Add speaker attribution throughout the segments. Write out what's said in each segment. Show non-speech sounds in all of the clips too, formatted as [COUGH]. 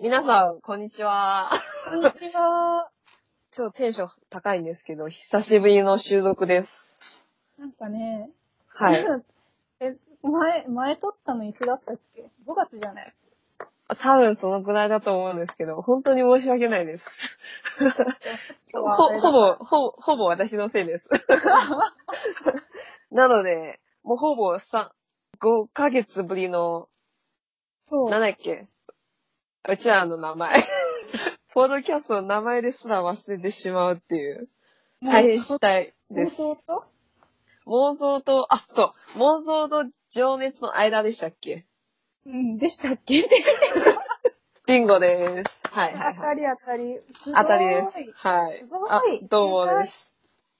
Speaker 1: 皆さん、こんにちは。
Speaker 2: こんにちは。
Speaker 1: ちょっとテンション高いんですけど、久しぶりの収録です。
Speaker 2: なんかね、
Speaker 1: はい。[LAUGHS]
Speaker 2: え、前、前撮ったのいつだったっけ ?5 月じゃない
Speaker 1: 多分そのくらいだと思うんですけど、本当に申し訳ないです。ほ、ほぼ、ほぼ、ほぼ私のせいです。[LAUGHS] なので、もうほぼさ、5ヶ月ぶりの、
Speaker 2: そう。
Speaker 1: なんだっけ？うちらの名前。[LAUGHS] ポードキャストの名前ですら忘れてしまうっていう。大変したい
Speaker 2: 妄
Speaker 1: です。
Speaker 2: 想と？
Speaker 1: 妄想と、あ、そう、妄想と情熱の間でしたっけ？
Speaker 2: うん、でしたっけ？
Speaker 1: ビンゴです。はいはいはい。
Speaker 2: 当たり当たり。すごい
Speaker 1: 当たりです。はい
Speaker 2: すごい。
Speaker 1: あ、どうもです。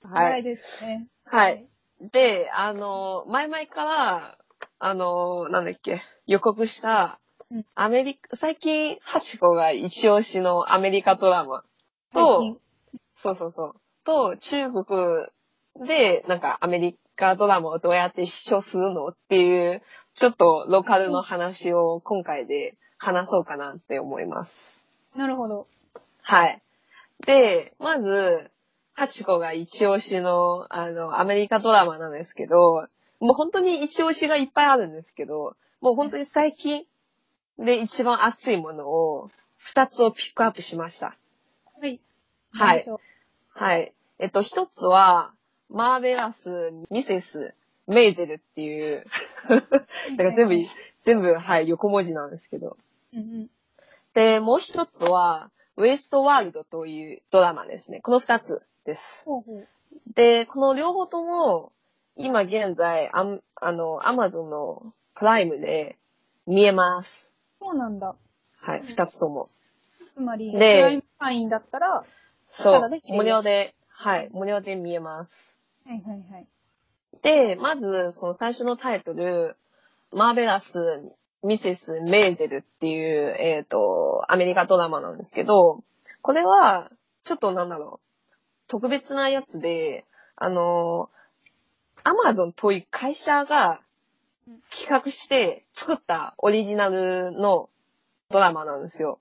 Speaker 1: は
Speaker 2: はい
Speaker 1: い。
Speaker 2: ですね。
Speaker 1: はい。で、あの、前々から、あの、なんだっけ、予告した
Speaker 2: うん、
Speaker 1: アメリカ、最近、ハチコが一押しのアメリカドラマ
Speaker 2: 最
Speaker 1: と、
Speaker 2: 近
Speaker 1: そうそうそう、と、中国で、なんかアメリカドラマをどうやって視聴するのっていう、ちょっとローカルの話を今回で話そうかなって思います。
Speaker 2: なるほど。
Speaker 1: はい。で、まず、ハチコが一押しの、あの、アメリカドラマなんですけど、もう本当に一押しがいっぱいあるんですけど、もう本当に最近で一番熱いものを、二つをピックアップしました。
Speaker 2: はい。
Speaker 1: はいはい。えっと、一つは、マーベラス・ミセス・メイゼルっていう、だ [LAUGHS] から全部、全部、はい、横文字なんですけど。で、もう一つは、ウエストワールドというドラマですね。この二つです。
Speaker 2: ほうほう。
Speaker 1: で、この両方とも、今現在、あんあの、アマゾンのプライムで見えます。
Speaker 2: そうなんだ。
Speaker 1: はい、二つとも。
Speaker 2: つまり、
Speaker 1: で
Speaker 2: プライム会員だったら、は
Speaker 1: そう無料で、はい、無料で見えます。
Speaker 2: いはいはい。
Speaker 1: で、まず、その最初のタイトル、マーベラス・ミセス・メーゼルっていう、えっ、と、アメリカドラマなんですけど、これは、ちょっとなんだろう、特別なやつで、あの、アマゾンという会社が企画して作ったオリジナルのドラマなんですよ。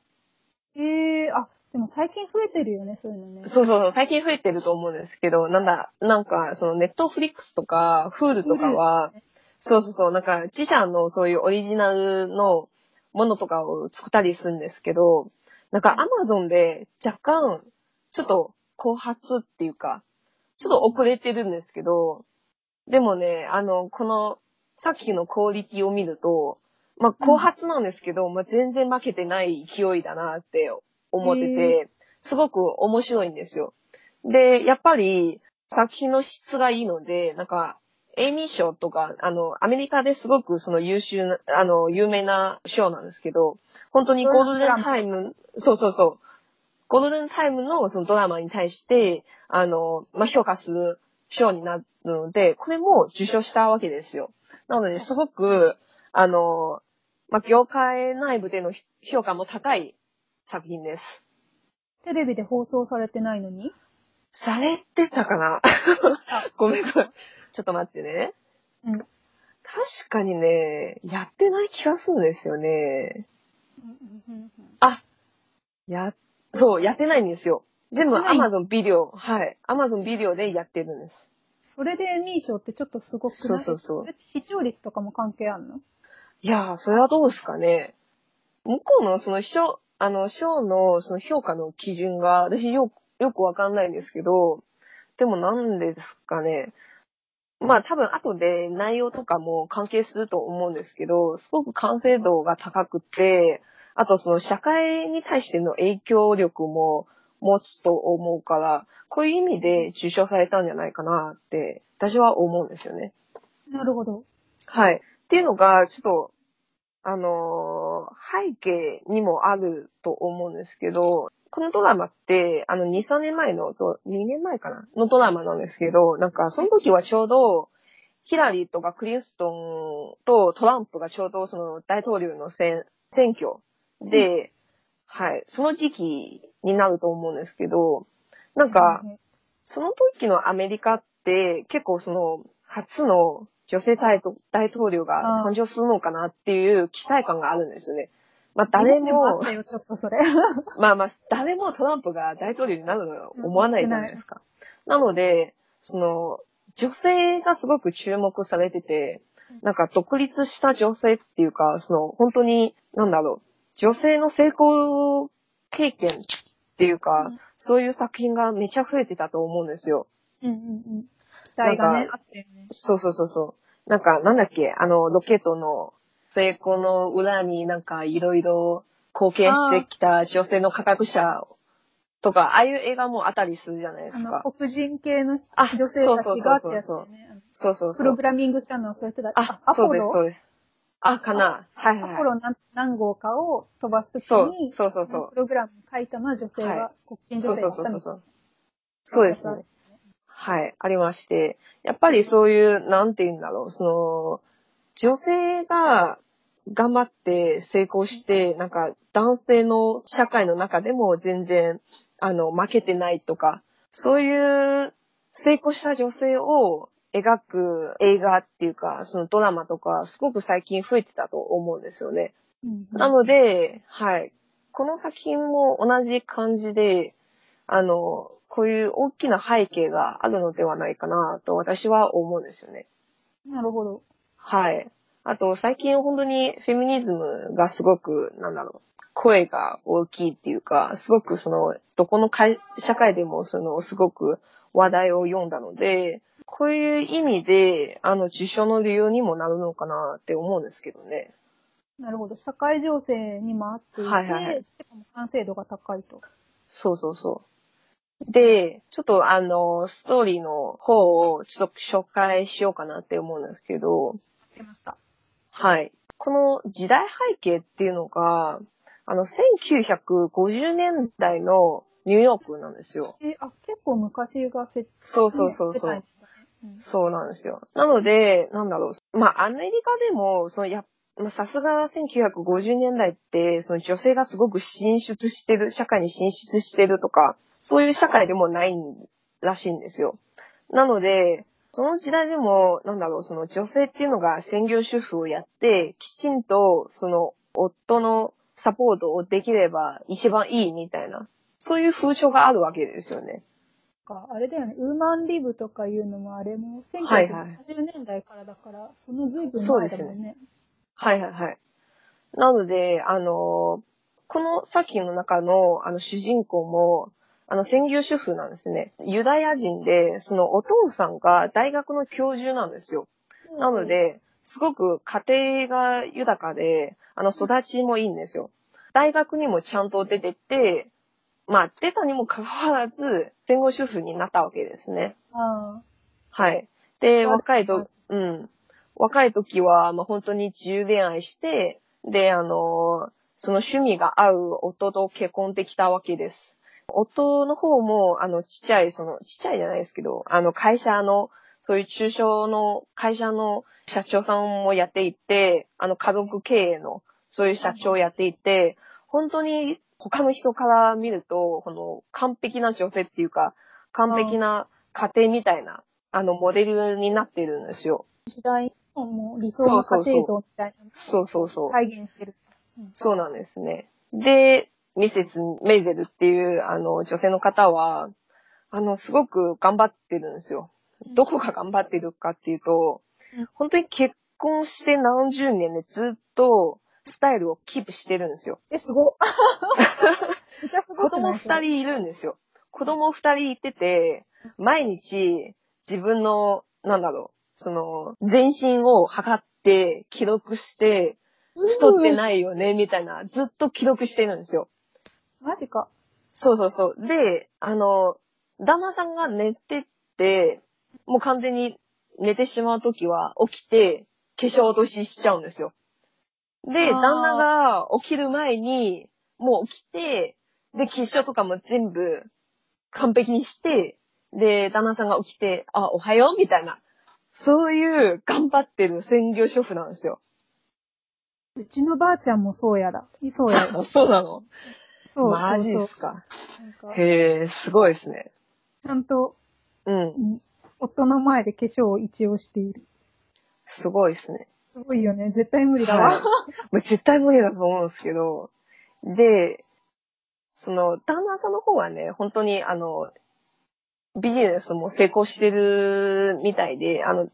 Speaker 2: ええー、あ、でも最近増えてるよね、そういうのね。
Speaker 1: そうそうそう、最近増えてると思うんですけど、なんだ、なんか、そのネットフリックスとか、フールとかは、そうそうそう、なんか自社のそういうオリジナルのものとかを作ったりするんですけど、なんかアマゾンで若干、ちょっと後発っていうか、ちょっと遅れてるんですけど、でもね、あの、この、さっきのクオリティを見ると、まあ、後発なんですけど、まあ、全然負けてない勢いだなって思ってて、すごく面白いんですよ。で、やっぱり作品の質がいいので、なんか、エイミー賞とか、あの、アメリカですごくその優秀な、あの、有名な賞なんですけど、本当にゴールデンタイム、そうそうそう、ゴールデンタイムのそのドラマに対して、あの、まあ、評価する賞になるので、これも受賞したわけですよ。なので、すごく、あの、まあ、業界内部での評価も高い作品です。
Speaker 2: テレビで放送されてないのに？
Speaker 1: されてたかな？[LAUGHS] ごめんごめん。ちょっと待ってね。
Speaker 2: うん。
Speaker 1: 確かにね、やってない気がするんですよね。あ、や、そう、やってないんですよ。全部 Amazon ビデオ、はい。Amazon ビデオでやってるんです。
Speaker 2: それでエミー賞ってちょっとすごくない？
Speaker 1: そうそうそう
Speaker 2: れって視聴率とかも関係あんの？
Speaker 1: いやー、それはどうですかね。向こうのその賞、あの、賞のその評価の基準が、私よく、よくわかんないんですけど、でもなんでですかね。まあ多分後で内容とかも関係すると思うんですけど、すごく完成度が高くて、あとその社会に対しての影響力も持つと思うから、こういう意味で受賞されたんじゃないかなって、私は思うんですよね。
Speaker 2: なるほど。
Speaker 1: はい。っていうのが、ちょっと、あのー背景にもあると思うんですけど、このドラマって、あの、2、3年前の、と2年前かな？のドラマなんですけど、なんか、その時はちょうど、ヒラリーとかクリストンとトランプがちょうどその大統領の選選挙で、はい、その時期になると思うんですけど、なんか、その時のアメリカって結構その初の女性大統大統領が誕生するのかなっていう期待感があるんですよね。まあ誰も
Speaker 2: あった、よ、ちょっとそれ。[LAUGHS]
Speaker 1: まあまあ、誰もトランプが大統領になるのは思わないじゃないですか。なので、その、女性がすごく注目されてて、なんか独立した女性っていうか、その、本当に、なんだろう、女性の成功経験っていうか、
Speaker 2: うん
Speaker 1: そういう作品がめちゃ増えてたと思うんですよ。
Speaker 2: うんうんうん。期待がね。
Speaker 1: そうそうそうそう。なんか、なんだっけ、あの、ロケットの成功の裏になんかいろいろ貢献してきた女性の科学者とか、ああいう映画もあったりするじゃないで
Speaker 2: あの、
Speaker 1: すか。
Speaker 2: 黒人系の
Speaker 1: あ
Speaker 2: 女性たちがってやつね。あの
Speaker 1: そうそうそう。
Speaker 2: プログラミングしたのはそういう人だ
Speaker 1: あ、
Speaker 2: ア
Speaker 1: そうです、そうです。あ、かな。はいはいはい。
Speaker 2: アポロ何何号かを飛ばすとき
Speaker 1: そう
Speaker 2: に、
Speaker 1: そうそうそう
Speaker 2: プログラム書いたのは女性が、
Speaker 1: はい
Speaker 2: 黒人
Speaker 1: そう
Speaker 2: 女性
Speaker 1: そうそうそう
Speaker 2: がやったみたいな。
Speaker 1: そうですね。はい、ありまして。やっぱりそういう、なんて言うんだろう、その、女性が頑張って成功して、なんか男性の社会の中でも全然、あの、負けてないとか、そういう成功した女性を描く映画っていうか、そのドラマとか、すごく最近増えてたと思うんですよね。
Speaker 2: うん
Speaker 1: なので、はい。この作品も同じ感じで、あの、こういう大きな背景があるのではないかなと私は思うんですよね。
Speaker 2: なるほど。
Speaker 1: はい。あと、最近本当にフェミニズムがすごく、なんだろう、声が大きいっていうか、すごくその、どこの会社会でもその、すごく話題を読んだので、こういう意味で、あの、受賞の理由にもなるのかなって思うんですけどね。
Speaker 2: なるほど。社会情勢にもあっていて、
Speaker 1: はいはいはい
Speaker 2: 完成度が高いと。
Speaker 1: そうそうそう。で、ちょっとあの、ストーリーの方をちょっと紹介しようかなって思うんですけど、
Speaker 2: 出ました。
Speaker 1: はい。この時代背景っていうのが、あの、1950年代のニューヨークなんですよ。
Speaker 2: え、あ、結構昔が設
Speaker 1: そうそうそうそう。そうなんですよ。なので、なんだろう。まあ、アメリカでも、そのや、まあさすが1950年代って、その女性がすごく進出してる、社会に進出してるとか、そういう社会でもないらしいんですよ。なので、その時代でも、なんだろう、その女性っていうのが専業主婦をやって、きちんと、その、夫のサポートをできれば一番いいみたいな、そういう風潮があるわけですよね。
Speaker 2: か、あれだよね、ウーマンリブとかいうのもあれも
Speaker 1: はいはい
Speaker 2: 1970年代からだから、その随分
Speaker 1: そうですね
Speaker 2: 前だもんね。
Speaker 1: はいはいはい。なので、あの、この作品の中の、あの、主人公も、あの、専業主婦なんですね。ユダヤ人で、そのお父さんが大学の教授なんですよ。なので、すごく家庭が豊かで、あの、育ちもいいんですよ。大学にもちゃんと出てって、まあ、出たにもかかわらず、専業主婦になったわけですね。
Speaker 2: あ
Speaker 1: はい。で、
Speaker 2: あ
Speaker 1: 若いと、うん。若い時は、まあ、本当に自由恋愛して、で、あの、その趣味が合う夫と結婚できたわけです。夫の方も、あの、ちっちゃい、その、ちっちゃいじゃないですけど、あの、会社の、そういう中小の会社の社長さんもやっていて、あの、家族経営の、そういう社長をやっていて、本当に他の人から見ると、この完璧な女性っていうか、完璧な家庭みたいな、あの、モデルになってるんですよ。
Speaker 2: あ、時代のもう理想の家庭像みたいなの
Speaker 1: そうそうそう。
Speaker 2: を再現してる。うん
Speaker 1: そうなんですね。で、ミセス・メイゼルっていう、あの、女性の方は、あの、すごく頑張ってるんですよ。どこが頑張ってるかっていうと
Speaker 2: うん、
Speaker 1: 本当に結婚して何十年でずっとスタイルをキープしてるんですよ。
Speaker 2: え、すごっ。[LAUGHS] めっちゃすご
Speaker 1: 子供二。人いるんですよ。子供二人いてて、毎日自分の、なんだろう、その、全身を測って、記録して、太って
Speaker 2: い。
Speaker 1: ないよね、みたいな、ずっと記録してるんですよ。
Speaker 2: マジか。
Speaker 1: そうそうそう。で、あの、旦那さんが寝てて、もう完全に寝てしまうときは起きて、化粧落とししちゃうんですよ。で、旦那が起きる前に、もう起きて、で、化粧とかも全部完璧にして、で、旦那さんが起きて、あ、おはようみたいな。そういう頑張ってる専業主婦なんですよ。
Speaker 2: うちのばあちゃんもそうやだ。そうやだ。
Speaker 1: あ [LAUGHS] そうなの？
Speaker 2: そう。
Speaker 1: マジで
Speaker 2: そう
Speaker 1: すか。へえ、すごいですね。
Speaker 2: ちゃんと、
Speaker 1: うん。
Speaker 2: うん夫の前で化粧を一応している。
Speaker 1: すごいですね。
Speaker 2: すごいよね。絶対無理だわ。
Speaker 1: はい。もう絶対無理だと思うんですけど、で、その、旦那さんの方はね、本当にあの、ビジネスも成功してるみたいで、あの、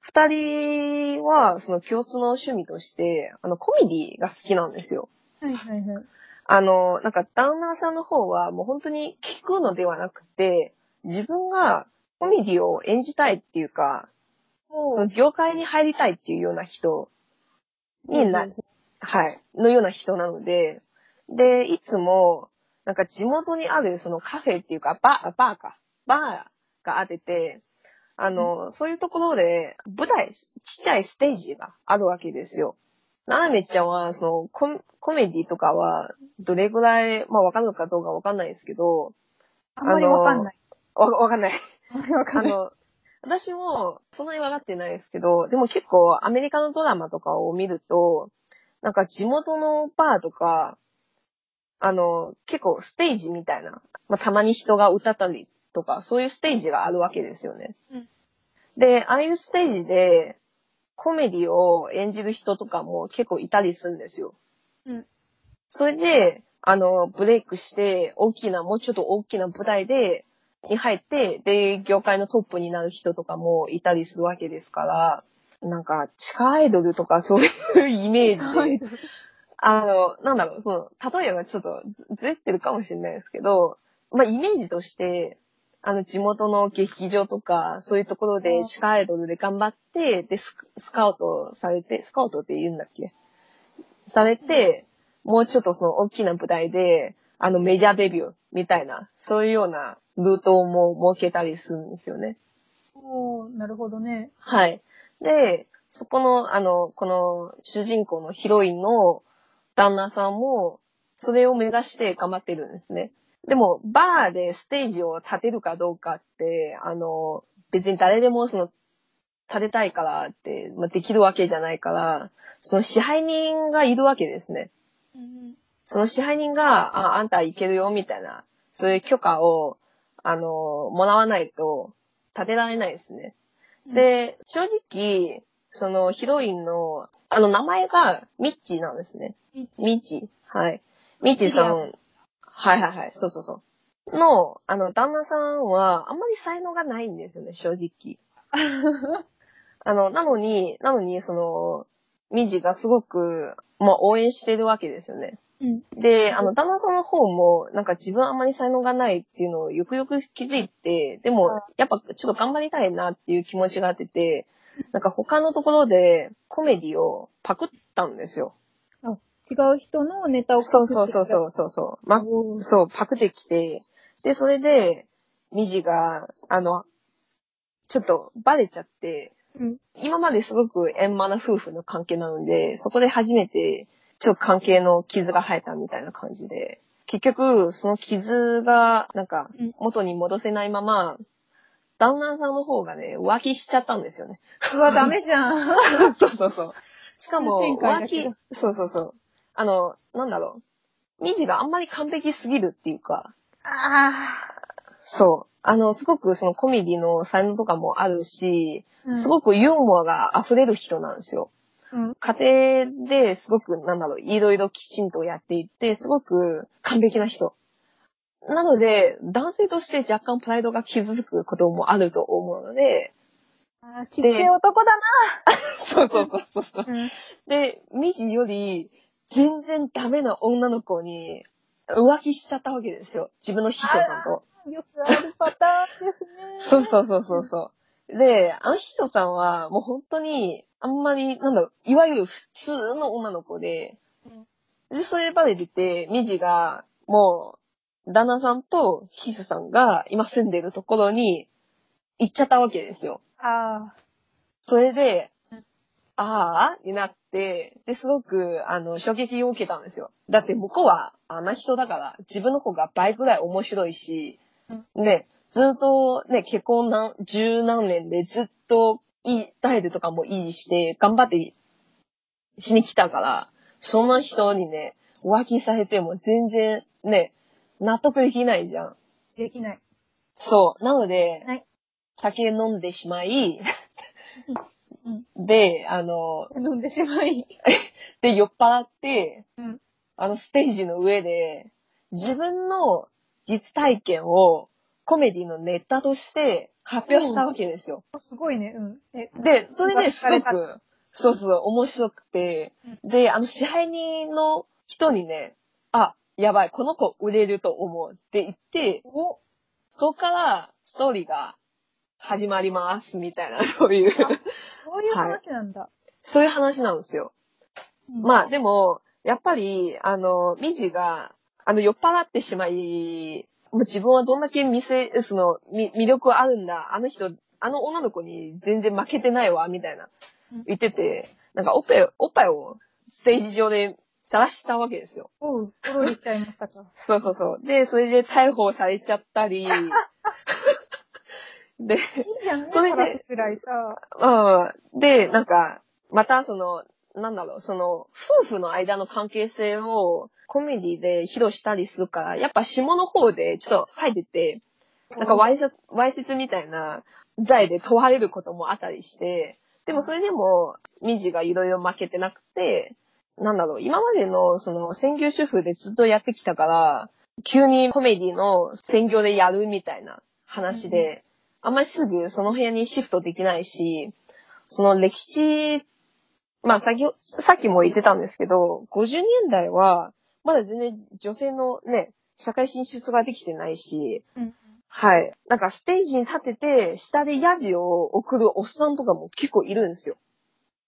Speaker 1: 二人はその共通の趣味として、あの、コメディが好きなんですよ。
Speaker 2: はいはいはい。
Speaker 1: あの、なんか旦那さんの方はもう本当に聞くのではなくて、自分がコメディを演じたいっていうか、その業界に入りたいっていうような人にな、はい、のような人なので、で、いつも、なんか地元にあるそのカフェっていうか、バー、バーか、バーがあってて、あの、そういうところで舞台、ちっちゃいステージがあるわけですよ。ななめちゃんは、そのコ、コメディとかは、どれぐらい、まあわかるのかどうかわかんないですけど、
Speaker 2: あんまりわかんない。
Speaker 1: わ、わかんない。
Speaker 2: わかんない。
Speaker 1: あの、私もそんなに分かってないですけど、でも結構アメリカのドラマとかを見ると、なんか地元のバーとか、あの、結構ステージみたいな、まあ、たまに人が歌ったりとか、そういうステージがあるわけですよね。
Speaker 2: うん
Speaker 1: で、ああいうステージでコメディを演じる人とかも結構いたりするんですよ。
Speaker 2: うん。
Speaker 1: それで、あの、ブレイクして、大きな、もうちょっと大きな舞台で、に入って、で、業界のトップになる人とかもいたりするわけですから、なんか、地下アイドルとかそういうイメージで、あの、なんだろう、その、例えがちょっとずずれてるかもしれないですけど、まあ、イメージとして、あの、地元の劇場とか、そういうところで地下アイドルで頑張って、で、ススカウトされて、スカウトって言うんだっけ？されて、もうちょっとその大きな舞台で、あの、メジャーデビューみたいな、そういうようなルートも設けたりするんですよね。
Speaker 2: おー、なるほどね。
Speaker 1: はい。で、そこの、あの、この主人公のヒロインの旦那さんも、それを目指して頑張ってるんですね。でも、バーでステージを立てるかどうかって、あの、別に誰でもその、立てたいからって、まあ、できるわけじゃないから、その支配人がいるわけですね。
Speaker 2: うん。
Speaker 1: その支配人が、あ、あんた行けるよ、みたいな、そういう許可を、あの、もらわないと、立てられないですね。で、正直、そのヒロインの、あの名前がミッチーなんですね。ミッチー。はい。ミッチーさん。はいはいはい。そうそうそう。の、あの、旦那さんは、あんまり才能がないんですよね、正直。[LAUGHS] あの、なのに、なのに、その、ミジがすごく、まあ、応援してるわけですよね。
Speaker 2: うん。
Speaker 1: で、あの、旦那さんの方も、なんか自分あんまり才能がないっていうのをよくよく気づいて、でも、やっぱちょっと頑張りたいなっていう気持ちがあってて、なんか他のところでコメディをパクったんですよ。
Speaker 2: あ、違う人のネタを
Speaker 1: そうそうそうそうそうそう。ま、そう、パクってきて、で、それで、ミジが、あの、ちょっとバレちゃって、
Speaker 2: うん。
Speaker 1: 今まですごく円満な夫婦の関係なので、そこで初めて、ちょっと関係の傷が生えたみたいな感じで、結局、その傷が、なんか
Speaker 2: うん、
Speaker 1: 元に戻せないまま、旦那さんの方がね、浮気しちゃったんですよね。
Speaker 2: うわ、ダメじゃん。[LAUGHS]
Speaker 1: そうそうそう。しかも、浮気そうそうそう。あの、なんだろう。ミジがあんまり完璧すぎるっていうか、
Speaker 2: あ
Speaker 1: そう。あの、すごくそのコメディの才能とかもあるし、
Speaker 2: あ。
Speaker 1: すごくユーモアが溢れる人なんですよ。
Speaker 2: うん。
Speaker 1: 家庭ですごく、なんだろう、いろいろきちんとやっていって、すごく完璧な人。なので、男性として若干プライドが傷つくこともあると思うので、
Speaker 2: あーきつい男だ [LAUGHS]
Speaker 1: そうそうそうそう。
Speaker 2: な。うん。
Speaker 1: で、ミジより全然ダメな女の子に浮気しちゃったわけですよ。自分の秘書さんと。
Speaker 2: よくあるパターンですね。[LAUGHS]
Speaker 1: そうそうそうそうそう。で、あの秘書さんはもう本当にあんまり、なんだろう、いわゆる普通の女の子で、で、それバレてて、ミジがもう旦那さんと秘書さんが今住んでるところに行っちゃったわけですよ。
Speaker 2: あ
Speaker 1: それで
Speaker 2: うん、
Speaker 1: ああになって、で、すごく、あの、衝撃を受けたんですよ。だって向こうはあんな人だから、自分の方が倍ぐらい面白いし、ね、ずっとね、結婚何、十何年でずっといい、タイルとかも維持して、頑張ってしに来たから、そんな人にね、浮気されても全然ね、納得できないじゃん。
Speaker 2: あ。できない。
Speaker 1: そう。なので、
Speaker 2: はい
Speaker 1: 酒飲んでしまい、
Speaker 2: うん。
Speaker 1: で、あの、
Speaker 2: 飲んでしまい。[LAUGHS]
Speaker 1: で、酔っ払って、
Speaker 2: うん。
Speaker 1: あのステージの上で、自分の実体験をコメディのネタとして発表したわけですよ。
Speaker 2: すごいね、うん。え、
Speaker 1: で、それで、すごく、そうそう、面白くて、で、あの、支配人の人にね、あ、やばい、この子売れると思うって言って、
Speaker 2: お、
Speaker 1: そこからストーリーが始まります、みたいな、[LAUGHS] そういう、
Speaker 2: そういう話なんだ。
Speaker 1: そういう話なんですよ。
Speaker 2: うん
Speaker 1: まあ、でも、やっぱり、あの、ミジが、あの、酔っ払ってしまい、もう自分はどんだけ見せ、その、み魅力あるんだ、あの人、あの女の子に全然負けてないわ、みたいな
Speaker 2: うん、
Speaker 1: 言ってて、なんかおっぱい、おっぱいをステージ上で晒したわけですよ。
Speaker 2: おう、ポロリしちゃいましたか。[LAUGHS]
Speaker 1: そうそうそう。で、それで逮捕されちゃったり、[LAUGHS] で、
Speaker 2: いいじゃんね、
Speaker 1: それで
Speaker 2: 話すくらいさ。
Speaker 1: うん。で、なんか、またその、なんだろう、その、夫婦の間の関係性をコメディで披露したりするから、やっぱ下の方でちょっと入ってて、なんかわいせつ、わいせつみたいな罪で問われることもあったりして、でもそれでも、ミジがいろいろ負けてなくて、なんだろう、今までのその専業主婦でずっとやってきたから、急にコメディの専業でやるみたいな話で、あんまりすぐその部屋にシフトできないし、その歴史、まあ先ほ、さっきも言ってたんですけど、50年代は、まだ全然女性のね、社会進出ができてないし、
Speaker 2: うん。
Speaker 1: はい。なんかステージに立てて、下でヤジを送るおっさんとかも結構いるんですよ。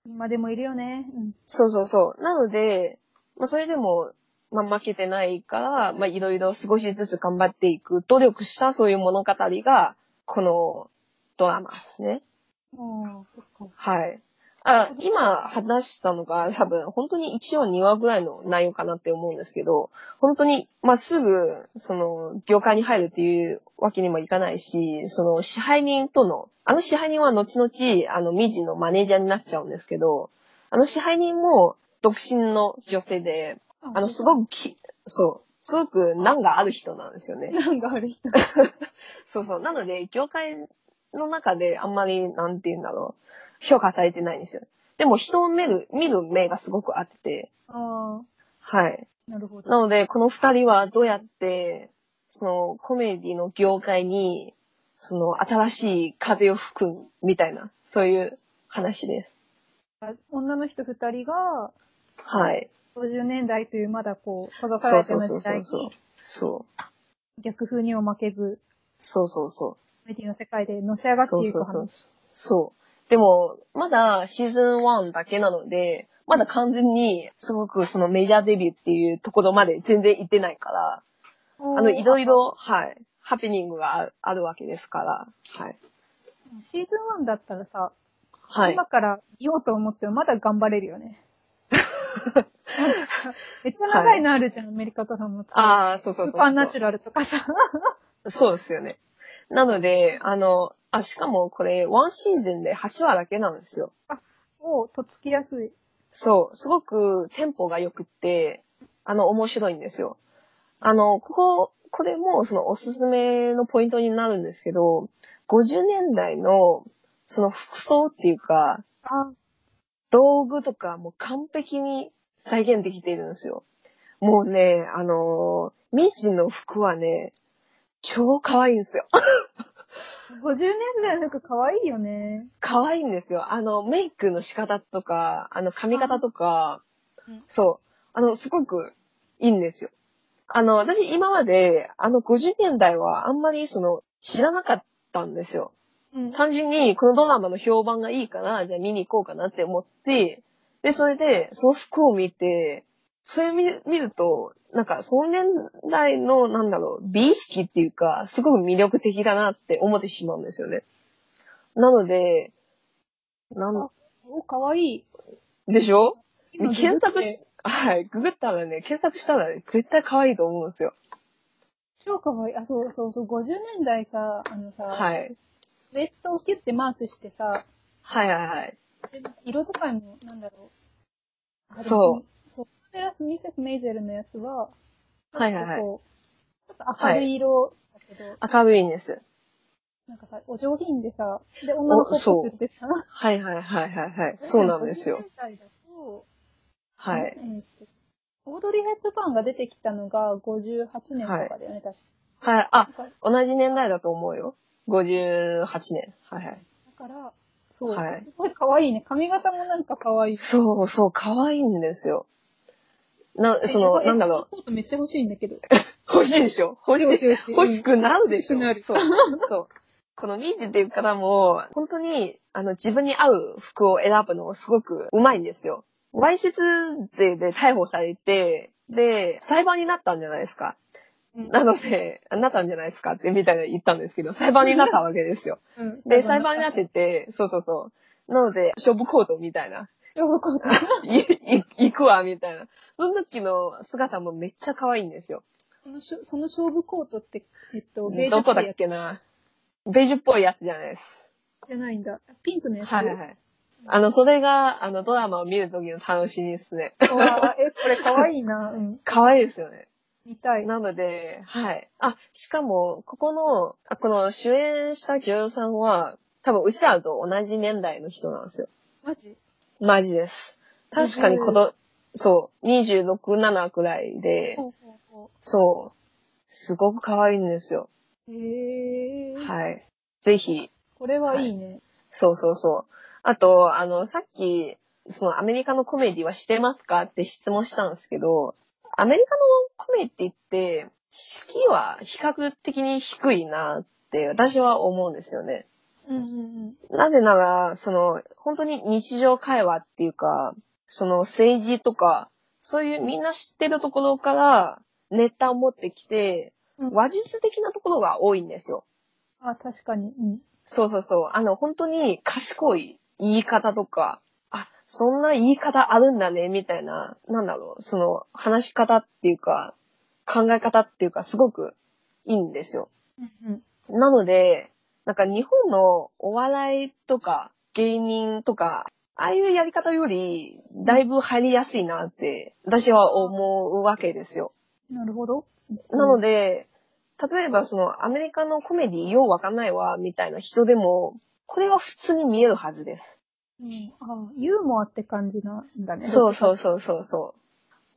Speaker 2: 今でもいるよね。うん。
Speaker 1: そうそうそう。なので、まあそれでも、まあ負けてないから、まあいろいろ少しずつ頑張っていく、努力したそういう物語が、このドラマですね。
Speaker 2: ああ、そっか。
Speaker 1: はい。あ、今話したのが多分本当に1話2話ぐらいの内容かなって思うんですけど、本当に、まあ、すぐ、その、業界に入るっていうわけにもいかないし、その支配人との、あの支配人は後々、あの、ミジのマネージャーになっちゃうんですけど、あの支配人も独身の女性で、あの、す
Speaker 2: く。
Speaker 1: ごくき、そう、すごく難がある人なんですよね。
Speaker 2: なんかある人。[LAUGHS]
Speaker 1: そうそう。なので、業界の中であんまり、なんて言うんだろう、評価されてないんですよ。でも人を見る、見る目がすごくあってて、
Speaker 2: あ
Speaker 1: はい。
Speaker 2: あ、なるほど。
Speaker 1: なので、この二人はどうやって、そのコメディの業界に、その新しい風を吹くみたいな、そういう話です。
Speaker 2: 女の人二人が、
Speaker 1: はい。
Speaker 2: 50年代というまだこう、閉ざされて時代に
Speaker 1: そう。
Speaker 2: 逆風にも負けず、
Speaker 1: そうそうそう。
Speaker 2: コメディの世界でのし上がっていく
Speaker 1: そうそうそう
Speaker 2: 話。。
Speaker 1: そう。でも、まだシーズン1だけなので、まだ完全にすごくそのメジャーデビューっていうところまで全然行ってないから、あの、いろいろ、はい、ハプニングがあるわけですから、はい。
Speaker 2: シーズン1だったらさ、
Speaker 1: はい。
Speaker 2: 今から見ようと思ってもまだ頑張れるよね。[LAUGHS] めっちゃ長いのあるじゃん、アメリカとかも。
Speaker 1: ああ、そうそうそう。
Speaker 2: スーパーナチュラルとかさ。
Speaker 1: そうですよね。なので、あの、あ、しかもこれ、ワンシーズンで8話だけなんですよ。
Speaker 2: をとっつきやすい。
Speaker 1: そう、すごくテンポが良くって、あの、面白いんですよ。あの、ここ、これもそのおすすめのポイントになるんですけど、50年代のその服装っていうか、
Speaker 2: あ、
Speaker 1: 道具とかも完璧に再現できているんですよ。もうね、あの、ミジの服はね、超可愛いんですよ。[LAUGHS]
Speaker 2: 50年代の服可愛いよね。
Speaker 1: 可愛いんですよ。あの、メイクの仕方とか、あの、髪型とか
Speaker 2: うん、
Speaker 1: そう。あの、すごくいいんですよ。あの、私今まで、あの50年代はあんまりその、知らなかったんですよ。
Speaker 2: うん。
Speaker 1: 単純にこのドラマの評判がいいから、じゃあ見に行こうかなって思って、で、それで、その服を見て、それ見見ると、なんか、その年代の、なんだろう、美意識っていうか、すごく魅力的だなって思ってしまうんですよね。なので、なん
Speaker 2: お、可愛い。
Speaker 1: でしょ？
Speaker 2: 今
Speaker 1: 検索して、はい、ググったらね、検索したらね、絶対可愛いと思うんですよ。
Speaker 2: 超可愛い。あ、そうそうそう、50年代さ、あのさ、
Speaker 1: はい。
Speaker 2: ウエストをキュッてマークしてさ、
Speaker 1: はいはいはい。
Speaker 2: で色使いも、なんだろう。あ
Speaker 1: そう。
Speaker 2: ミセス・メイゼルのやつは、
Speaker 1: はいはいはい
Speaker 2: ちょっと明るい色だけど、
Speaker 1: 明るいんです。
Speaker 2: なんかさ、お上品でさ、で、女の子っぽくってさ、
Speaker 1: はいはいはいはいはい。そうなんですよ
Speaker 2: 50。年代だと、
Speaker 1: はい。
Speaker 2: オードリー・ヘッドバーンが出てきたのが58年とかだよね、確か。
Speaker 1: はい。あ、同じ年代だと思うよ。58年。はいはい。
Speaker 2: だから、そう、
Speaker 1: はい
Speaker 2: すごい可愛いね。髪型もなんか可愛い。
Speaker 1: そうそう、可愛いんですよ。な、その、
Speaker 2: え
Speaker 1: なんだろ
Speaker 2: コートめっちゃ欲しいんだけど。
Speaker 1: う。欲しいでしょ？欲しい。
Speaker 2: 欲しい欲しい
Speaker 1: 欲しくなるでしょ？
Speaker 2: 欲しくなる
Speaker 1: そう。そう。このミージっていう方も、本当に、あの、自分に合う服を選ぶのがすごくうまいんですよ。わいせつ罪で逮捕されて、で、裁判になったんじゃないですか。
Speaker 2: うん
Speaker 1: なので、なったんじゃないですかってみたいな言ったんですけど、裁判になったわけですよ。
Speaker 2: うん。
Speaker 1: で、裁判になってて、そうそうそう。なので、勝負コートみたいな。
Speaker 2: 勝負コート。[LAUGHS]
Speaker 1: い、い、行くわ、みたいな。その時の姿もめっちゃ可愛いんですよ。
Speaker 2: そのしょその勝負コートって、えっと、ベージュ
Speaker 1: どこだっ
Speaker 2: っぽいやつ
Speaker 1: けな。ベージュっぽいやつじゃないです。
Speaker 2: じゃないんだ。ピンクのやつ？
Speaker 1: はいはいはい。あの、それが、あの、ドラマを見る時の楽しみですね。
Speaker 2: うわえ、[LAUGHS] これ可愛いな。うん。
Speaker 1: 可愛いですよね。
Speaker 2: 見たい。
Speaker 1: なので、はい。あ、しかも、ここの、あこの主演した女優さんは、多分、うちらと同じ年代の人なんですよ。
Speaker 2: マジ？
Speaker 1: マジです。確かにこの、そう、26、7くらいで、
Speaker 2: ほうほうほ
Speaker 1: そう、すごく可愛いんですよ。
Speaker 2: う。へえ。
Speaker 1: はい。ぜひ、
Speaker 2: これはいいね。
Speaker 1: そうそうそう。あと、あの、さっき、そのアメリカのコメディはしてますかって質問したんですけど、アメリカのコメディって、敷居は比較的に低いなって私は思うんですよね。
Speaker 2: うんうんうん。
Speaker 1: なぜなら、その、本当に日常会話っていうか、その政治とか、そういうみんな知ってるところからネタを持ってきて、
Speaker 2: うん
Speaker 1: 話術的なところが多いんですよ。
Speaker 2: あ、確かに。うん。
Speaker 1: そうそうそう。あの、本当に賢い言い方とか、あ、そんな言い方あるんだね、みたいな、なんだろう、その話し方っていうか、考え方っていうか、すごくいいんですよ。
Speaker 2: うんうん。
Speaker 1: なので、なんか日本のお笑いとか芸人とか、ああいうやり方より、だいぶ入りやすいなって、私は思うわけですよ。
Speaker 2: なるほど。
Speaker 1: なので、例えばそのアメリカのコメディようわかんないわ、みたいな人でも、これは普通に見えるはずです。
Speaker 2: うん、あユーモアって感じなんだね。
Speaker 1: そうそう
Speaker 2: う。
Speaker 1: そうそうそ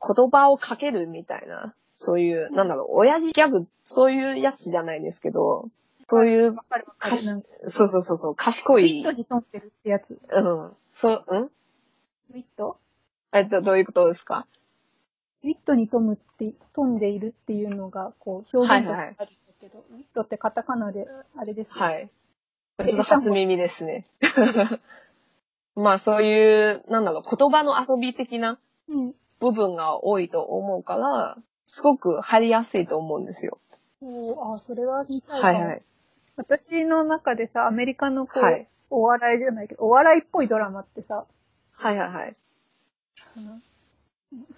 Speaker 1: う。言葉をかけるみたいな、そういう、なんだろう、親父ギャグ、そういうやつじゃないですけど、そういう
Speaker 2: わか
Speaker 1: しそうそうそうそう、賢い
Speaker 2: ウィット、に飛んでるってやつ。
Speaker 1: うん。そう、うん？
Speaker 2: ウィット
Speaker 1: えっと、どういうことですか？
Speaker 2: ウィットに飛むって、飛んでいるっていうのが、こう、表現としてあるんだけど、ウィットってカタカナで、あれですよ。
Speaker 1: はい。ちょっと初耳ですね。[LAUGHS] まあそういう、なんだろう、言葉の遊び的な
Speaker 2: うん。
Speaker 1: 部分が多いと思うから、すごく入りやすいと思うんですよ。
Speaker 2: おあ、それは見たい。
Speaker 1: はいはい。
Speaker 2: 私の中でさ、アメリカのこう、
Speaker 1: はい
Speaker 2: お笑いじゃないけど、お笑いっぽいドラマってさ、
Speaker 1: はいはいはい。
Speaker 2: あの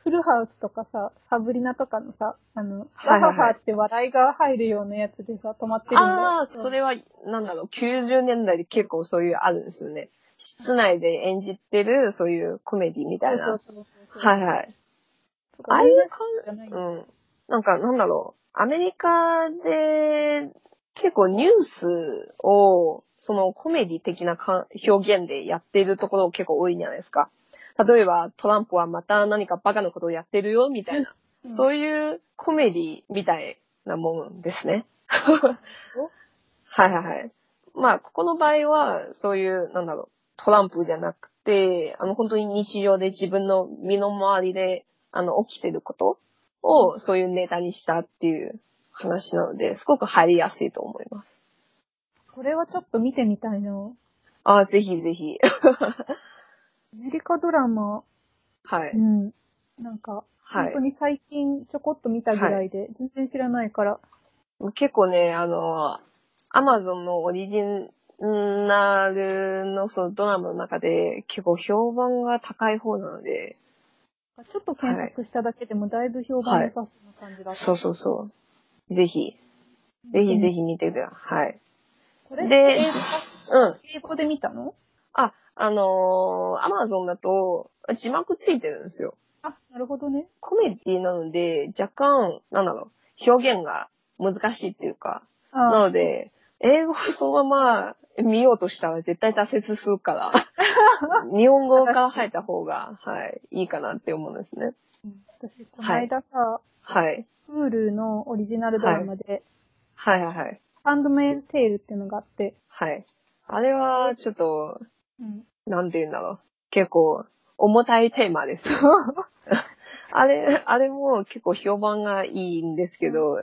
Speaker 2: フルハウスとかさ、サブリナとかのさ、あの、
Speaker 1: はいはいは
Speaker 2: ハハって笑いが入るようなやつでさ、止まってるんだよ。
Speaker 1: ああ、それは、なんだろう、90年代で結構そういうあるんですよね。室内で演じてる、そういうコメディみたいな。
Speaker 2: そうそうそうそう。
Speaker 1: はいはい。ああいう感
Speaker 2: じゃない
Speaker 1: うん。なんか、なんだろう。アメリカで結構ニュースを、そのコメディ的なか表現でやっているところ結構多いんじゃないですか。例えば、トランプはまた何かバカなことをやってるよ、みたいな。
Speaker 2: うん
Speaker 1: そういうコメディみたいなもんですね。
Speaker 2: お？
Speaker 1: はいはいはい。まあ、ここの場合は、そういう、なんだろう、トランプじゃなくて、あの、本当に日常で自分の身の回りで、あの、起きてることを、そういうネタにしたっていう話なので、すごく入りやすいと思います。
Speaker 2: これはちょっと見てみたいな。
Speaker 1: ああ、ぜひぜひ。
Speaker 2: アメリカドラマ、
Speaker 1: はい。
Speaker 2: うん。なんか、
Speaker 1: はい
Speaker 2: 本当に最近ちょこっと見たぐらいで、全然知らないから。
Speaker 1: 結構ね、あの、アマゾンのオリジナルのそのドラマの中で結構評判が高い方なので、
Speaker 2: ちょっと検索しただけでもだいぶ評判良さそうな感じだった。
Speaker 1: そうそうそう。ぜひ、ぜひぜひ見てください。はい。
Speaker 2: これ
Speaker 1: で
Speaker 2: 英語
Speaker 1: うん。
Speaker 2: 英語で見たの？
Speaker 1: あ、あのー、アマゾンだと字幕ついてるんですよ。
Speaker 2: あ、なるほどね。
Speaker 1: コメディなので、若干、なんだろう、表現が難しいっていうか、な
Speaker 2: あ
Speaker 1: ので、英語をそのまま見ようとしたら絶対挫折するから。日本語から入った方が、はい、いいかなって思うんですね。
Speaker 2: うん私、この間さ、
Speaker 1: はい。
Speaker 2: Hulu のオリジナルドラマで、
Speaker 1: はいはいはい。
Speaker 2: ハンドメイズテールっていうのがあって、
Speaker 1: はい。あれは、ちょっと、
Speaker 2: うん。
Speaker 1: なんて言うんだろう。結構、重たいテーマです。[LAUGHS] あれ、あれも結構評判がいいんですけど、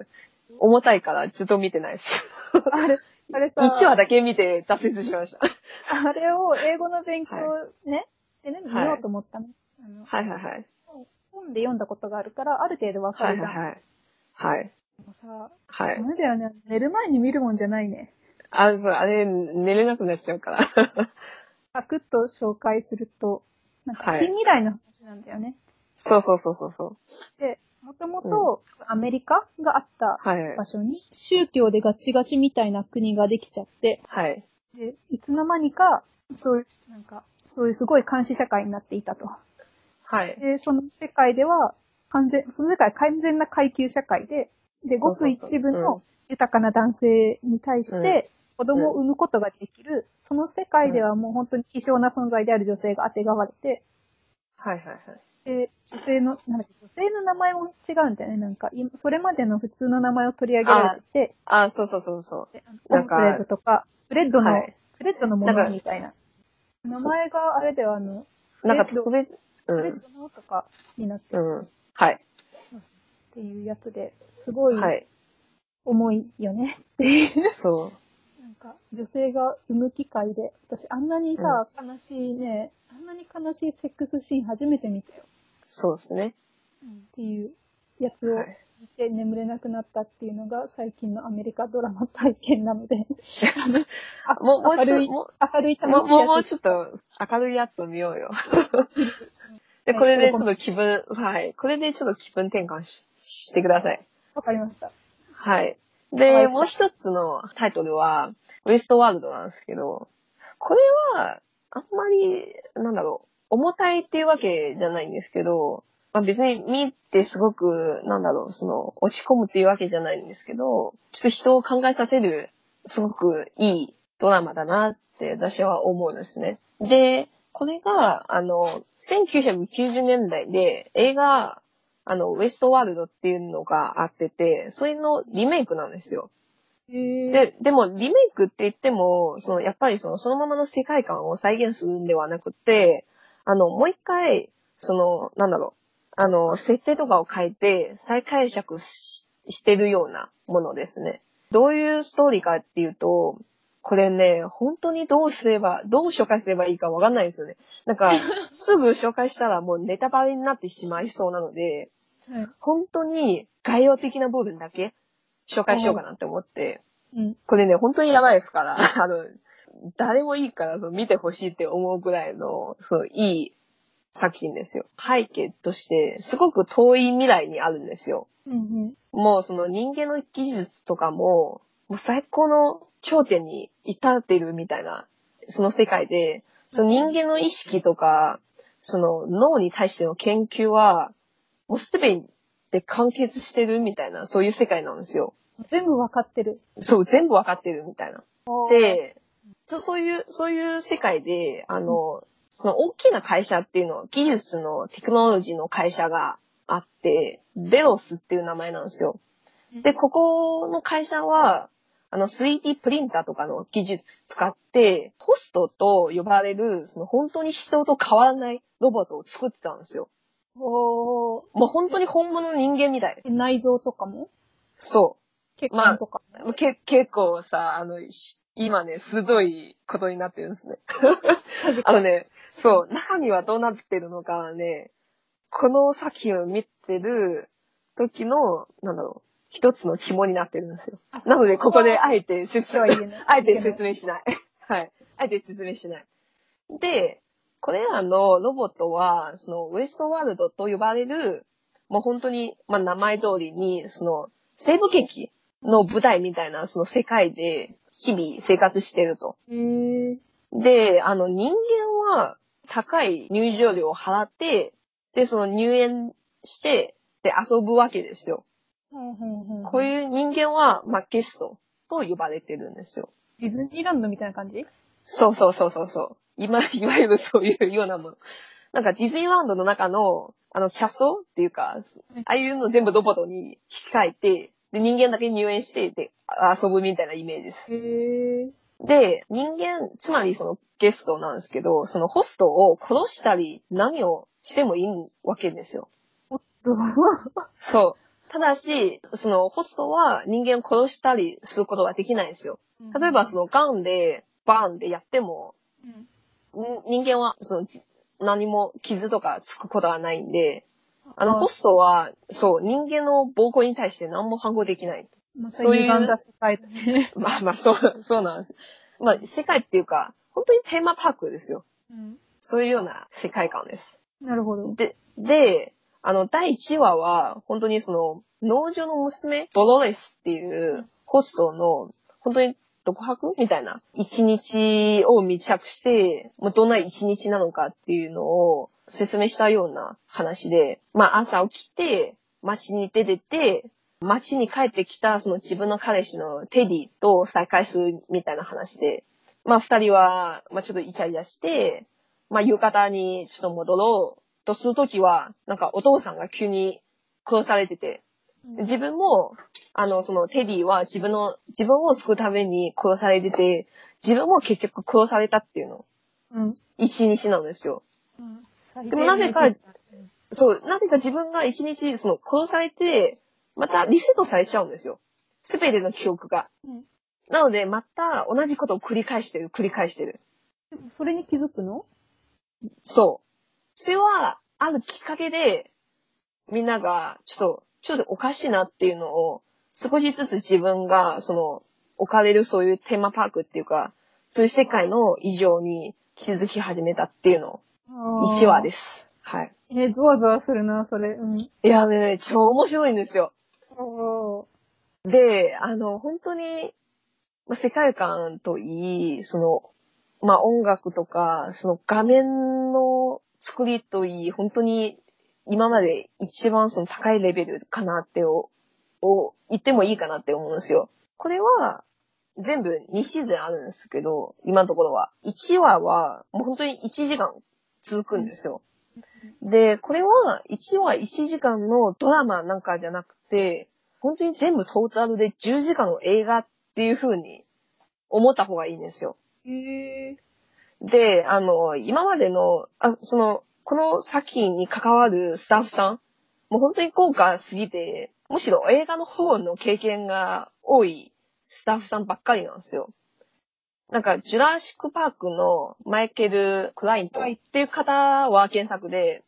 Speaker 1: 重たいからずっと見てないです。
Speaker 2: あれ、あれさ、
Speaker 1: 1話だけ見て挫折しました。[LAUGHS]
Speaker 2: あれを英語の勉強ね、でね、見
Speaker 1: はい
Speaker 2: ようと思ったの。
Speaker 1: はいはいはい。
Speaker 2: 本で読んだことがあるから、ある程度わかるじゃん。
Speaker 1: はいはいはい。はい。
Speaker 2: でもさ、
Speaker 1: はい
Speaker 2: ダ。メだよね。寝る前に見るもんじゃないね。
Speaker 1: あ、そう、あれ、寝れなくなっちゃうから。[LAUGHS]
Speaker 2: サクッと紹介すると、なんか
Speaker 1: はい
Speaker 2: 近未来の話なんだよね。
Speaker 1: そうそうそうそうそう。
Speaker 2: で、もともとアメリカがあった
Speaker 1: はい
Speaker 2: 場。所に宗教でガチガチみたいな国ができちゃって、
Speaker 1: はい。
Speaker 2: で、いつの間にか、そういう、なんか、そういうすごい監視社会になっていたと。
Speaker 1: はい。
Speaker 2: で、その世界では、完全、その世界は完全な階級社会で、で、ごく一部
Speaker 1: うん
Speaker 2: の豊かな男性に対し
Speaker 1: うん
Speaker 2: て、子供を産むことができる、その世界ではもう本当に希少な存在である女性が当てがわれて、
Speaker 1: はいはいはい。
Speaker 2: で、女性の、なんだっけ、女性の名前も違うんだよね。なんか、今それまでの普通の名前を取り上げられてて、
Speaker 1: あ、そうそうそうそう。
Speaker 2: であの
Speaker 1: なん
Speaker 2: ンフレッドとか、フレッドの、
Speaker 1: はい
Speaker 2: フレッドのも
Speaker 1: なんか
Speaker 2: のみたいな。名前があれではあの、
Speaker 1: なんか特別、う
Speaker 2: フレッ
Speaker 1: ん。
Speaker 2: ドのとかになってる
Speaker 1: うん。はい。
Speaker 2: っていうやつで、すごい
Speaker 1: はい。
Speaker 2: 重いよねっていう。
Speaker 1: そう。
Speaker 2: なんか、女性が産む機会で、私あんなにさ、悲しいね、あんなに悲しいセックスシーン初めて見たよ。
Speaker 1: そうですね。
Speaker 2: っていうやつを
Speaker 1: はい
Speaker 2: 見て眠れなくなったっていうのが最近のアメリカドラマ体験なので。[LAUGHS] あ
Speaker 1: もう、もうちょ
Speaker 2: 明るい、
Speaker 1: も
Speaker 2: 明るい楽しい
Speaker 1: もう、もう
Speaker 2: やつ。
Speaker 1: ちょっと明るいやつを見ようよ。[LAUGHS] で、これでちょっと気分、はい。これでちょっと気分転換ししてください。
Speaker 2: わかりました。
Speaker 1: はい。
Speaker 2: は
Speaker 1: で、
Speaker 2: い
Speaker 1: もう一つのタイトルは、ウエストワールドなんですけど、これは、あんまり、なんだろう、重たいっていうわけじゃないんですけど、まあ別に見てすごく、なんだろう、その、落ち込むっていうわけじゃないんですけど、ちょっと人を考えさせる、すごくいいドラマだなって私は思うんですね。で、これが、あの、1990年代で映画、あの、ウエストワールドっていうのがあってて、それのリメイクなんですよ。で、でもリメイクって言っても、その、やっぱりその、そのままの世界観を再現するんではなくて、あの、もう一回、その、なんだろう、あの、設定とかを変えて再解釈ししてるようなものですね。どういうストーリーかっていうと、これね、本当にどうすれば、どう紹介すればいいかわかんないんですよね。なんか、[LAUGHS] すぐ紹介したらもうネタバレになってしまいそうなので、
Speaker 2: はい。
Speaker 1: 本当に概要的な部分だけ紹介しようかなって思って、
Speaker 2: うん。
Speaker 1: これね、本当にやばいですから、[LAUGHS] あの、誰もいいからその見てほしいって思うぐらいの、そのいい作品ですよ。背景として、すごく遠い未来にあるんですよ。
Speaker 2: うんうん。
Speaker 1: もうその人間の技術とかも、もう最高の頂点に至っているみたいな、その世界で、その人間の意識とか、その脳に対しての研究は、もうすべて完結してるみたいな、そういう世界なんですよ。
Speaker 2: 全部わかってる。
Speaker 1: そう、全部わかってるみたいな。
Speaker 2: で、
Speaker 1: で、そそういう、そういう世界で、あの、その大きな会社っていうのは、技術のテクノロジーの会社があって、ベロスっていう名前なんですよ。で、ここの会社は、あの、3D プリンターとかの技術使って、ホストと呼ばれる、その本当に人と変わらないロボットを作ってたんですよ。
Speaker 2: おー
Speaker 1: もう本当に本物の人間みたい。
Speaker 2: え内臓とかも？
Speaker 1: そ
Speaker 2: 血管とかも、
Speaker 1: う。け結構さ、あの、し今ね、すごいことになってるんですね。あのね、そう、中身はどうなってるのかはね、この作品を見てる時の、なんだろう、一つの肝になってるんですよ。なので、ここであえて説明 [LAUGHS] あえて説明しない。はい。あえて説明しない。で、これらのロボットは、そのウエストワールドと呼ばれる、もう本当に、まあ名前通りに、その西部劇の舞台みたいなその世界で日々生活してると。で、あの人間は高い入場料を払って、で、その入園して、で遊ぶわけですよ。こう
Speaker 2: う
Speaker 1: いう人間は、まあ、ゲストと呼ばれてるんですよ。
Speaker 2: ディズニーランドみたいな感じ？
Speaker 1: そうそうそうそうそう。今、[LAUGHS] いわゆるそういうようなもの。なんかディズニーランドの中の、あの、キャストっていうか、ああいうの全部ロボットに引き換えて、で、人間だけ入園して、で、遊ぶみたいなイメージです。で、人間、つまりそのゲストなんですけど、そのホストを殺したり何をしてもいいわけですよ。そう。ただし、そのホストは人間を殺したりすることはできないんですよ。例えばそのガンで、バーンでやっても、
Speaker 2: うん、
Speaker 1: ん人間はそのじ何も傷とかつくことはないんで、あの
Speaker 2: あ
Speaker 1: ホストは、そう、人間の暴行に対して何も反抗できない。
Speaker 2: また
Speaker 1: そういう
Speaker 2: 歪んだ世界だね。
Speaker 1: まあまあ、そう、そうなんです。まあ、世界っていうか、本当にテーマパークですよ。
Speaker 2: うん。
Speaker 1: そういうような世界観です。
Speaker 2: なるほど。
Speaker 1: で、で、あの、第1話は、本当にその、農場の娘、ドロレスっていうホストの、本当に独白みたいな。一日を密着して、まあどんな一日なのかっていうのを説明したような話で、まあ朝起きて、街に出てて、街に帰ってきたその自分の彼氏のテディと再会するみたいな話で、まあ二人は、まあちょっとイチャイチャして、まあ浴衣にちょっと戻ろうとするときは、なんかお父さんが急に殺されてて、自分も、あの、そのテディは自分の、自分を救うために殺されてて、自分も結局殺されたっていうの、
Speaker 2: うん。
Speaker 1: 一日なんですよ。
Speaker 2: うん。
Speaker 1: でもなぜかそう、なぜか自分が一日、その殺されて、またリセットされちゃうんですよ。すべての記憶が。
Speaker 2: うん
Speaker 1: なので、また同じことを繰り返してる、繰り返してる。
Speaker 2: でもそれに気づくの？
Speaker 1: そう。それは、あるきっかけで、みんなが、ちょっと、ちょっとおかしいなっていうのを、少しずつ自分が、その、置かれるそういうテーマパークっていうか、そういう世界の異常に気づき始めたっていうの、1話です。はい。
Speaker 2: えー、ゾワゾワするな、それ。うん。
Speaker 1: いやね、超面白いんですよ。で、あの、本当に、まあ、世界観といい、その、まあ、音楽とか、その画面の作りといい、本当に今まで一番その高いレベルかなってを、を言ってもいいかなって思うんですよ。これは、全部2シーズンあるんですけど、今のところは。1話は、もう本当に1時間続くんですよ。で、これは1話1時間のドラマなんかじゃなくて、本当に全部トータルで10時間の映画っていう風に思った方がいいんですよ。
Speaker 2: へえ。
Speaker 1: で、あの、今までの、あ、その、この作品に関わるスタッフさん、もう本当に豪華すぎて、むしろ映画の方の経験が多いスタッフさんばっかりなんですよ。なんか、ジュラシックパークのマイケル・クライントっていう方は原作で、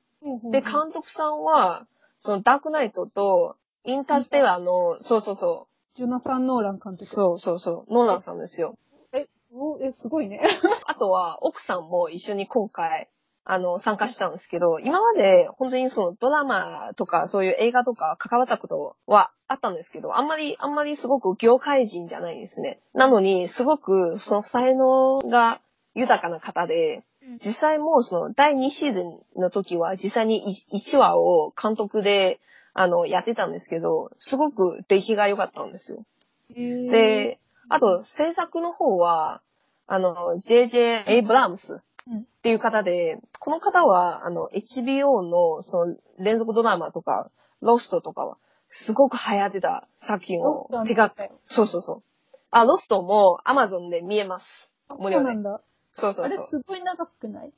Speaker 1: で、監督さんは、そのダークナイトとインターステラーの、そうそうそ
Speaker 2: ジョナサン・ノーラン監
Speaker 1: う、
Speaker 2: 督。
Speaker 1: そうそうそう、ノーランさんですよ。
Speaker 2: え、おえ、すごいね。[LAUGHS]
Speaker 1: あとは、奥さんも一緒に今回、あの、参加したんですけど、今まで本当にそのドラマとかそういう映画とか関わったことはあったんですけど、あんまり、あんまりすごく業界人じゃないですね。なのに、すごくその才能が豊かな方で、実際もうその第2シーズンの時は実際に1話を監督で、あの、やってたんですけど、すごく出来が良かったんですよ。
Speaker 2: へ
Speaker 1: で、あと制作の方は、あの、JJ エイブラームス
Speaker 2: うん
Speaker 1: っていう方で、この方は、あの、HBO のその連続ドラマとか、ロストとかは、すごく流行ってた作品を手が
Speaker 2: てたよ、
Speaker 1: そうそうそう。あ、ロストも Amazon で見えます。
Speaker 2: あ
Speaker 1: 無料で
Speaker 2: そうなん。だ。あれ
Speaker 1: そうそうそう。
Speaker 2: すごい長くない？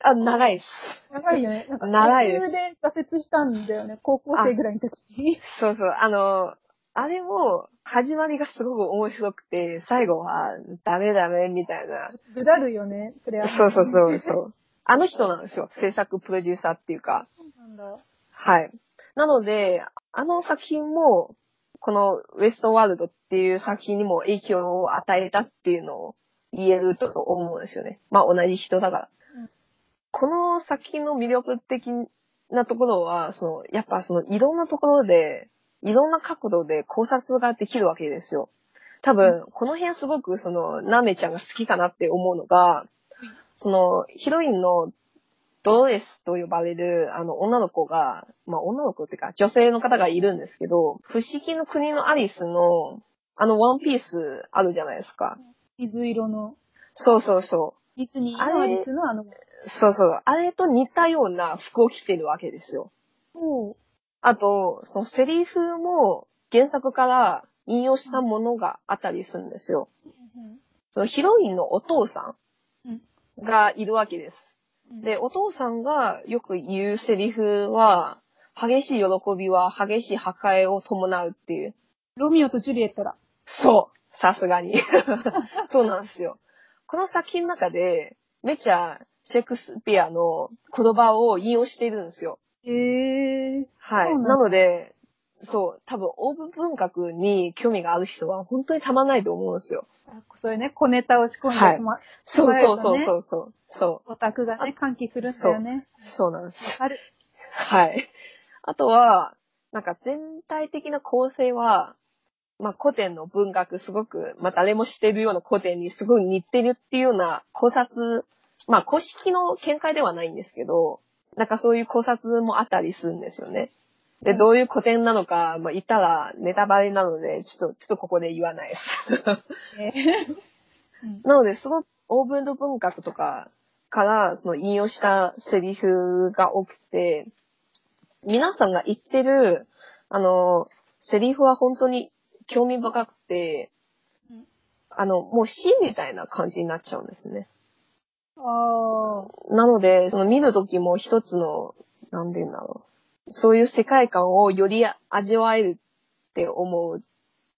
Speaker 1: あ、長いです。
Speaker 2: 長いよね。なんか
Speaker 1: 長いです
Speaker 2: 途中で挫折したんだよね。高校生ぐらいの時に。
Speaker 1: そうそう。あの、あれも、始まりがすごく面白くて、最後は、ダメダメみたいな。
Speaker 2: ぐだるよね。それは。
Speaker 1: そうそうそうそう。あの人なんですよ。制作プロデューサーっていうか。
Speaker 2: そうなんだ。
Speaker 1: はい。なので、あの作品も、このウエストワールドっていう作品にも影響を与えたっていうのを言えると思うんですよね。まあ同じ人だから。
Speaker 2: うん
Speaker 1: この作品の魅力的なところは、その、やっぱそのいろんなところで、いろんな角度で考察ができるわけですよ。多分、この辺すごくその、ナメちゃんが好きかなって思うのが、その、ヒロインのドロレスと呼ばれる、あの、女の子が、まあ、女の子っていうか、女性の方がいるんですけど、不思議の国のアリスの、あの、ワンピースあるじゃないですか。
Speaker 2: 水色の。
Speaker 1: そうそうそう。
Speaker 2: ディズニーのアリスのあの、
Speaker 1: そうそう。あれと似たような服を着てるわけですよ。
Speaker 2: おう
Speaker 1: あと、そのセリフも原作から引用したものがあったりするんですよ。そのヒロインのお父さ
Speaker 2: うん
Speaker 1: んがいるわけです。
Speaker 2: うん
Speaker 1: で、お父さんがよく言うセリフは、激しい喜びは激しい破壊を伴うっていう。
Speaker 2: ロミオとジュリエットだ。
Speaker 1: そう。さすがに。[LAUGHS] そうなんですよ。この作品の中で、めちゃシェイクスピアの言葉を引用しているんですよ。
Speaker 2: へえ。
Speaker 1: はい。
Speaker 2: な
Speaker 1: ので、そう、多分、オーブ文学に興味がある人は本当にたまんないと思うんですよ。
Speaker 2: あそれね、小ネタを仕込んで、
Speaker 1: はい
Speaker 2: ま、
Speaker 1: そうそうそう
Speaker 2: ね
Speaker 1: そうそう。そ
Speaker 2: オタクがね、歓喜するんだよね。
Speaker 1: う。そうなんです。
Speaker 2: ある。
Speaker 1: はい。あとは、なんか全体的な構成は、まあ古典の文学すごく、まあ誰も知っているような古典にすごい似てるっていうような考察、まあ公式の見解ではないんですけど、なんかそういう考察もあったりするんですよね。で、どういう古典なのか、まあ言ったらネタバレなので、ちょっと、ちょっとここで言わないです。
Speaker 2: えーうん
Speaker 1: なので、そのオーブンド文学とかから、その引用したセリフが多くて、皆さんが言ってる、あの、セリフは本当に興味深くて
Speaker 2: うん、
Speaker 1: あの、もう詩みたいな感じになっちゃうんですね。
Speaker 2: ああ。
Speaker 1: なので、その見るときも一つの、なんて言うんだろう。そういう世界観をより味わえるって思う、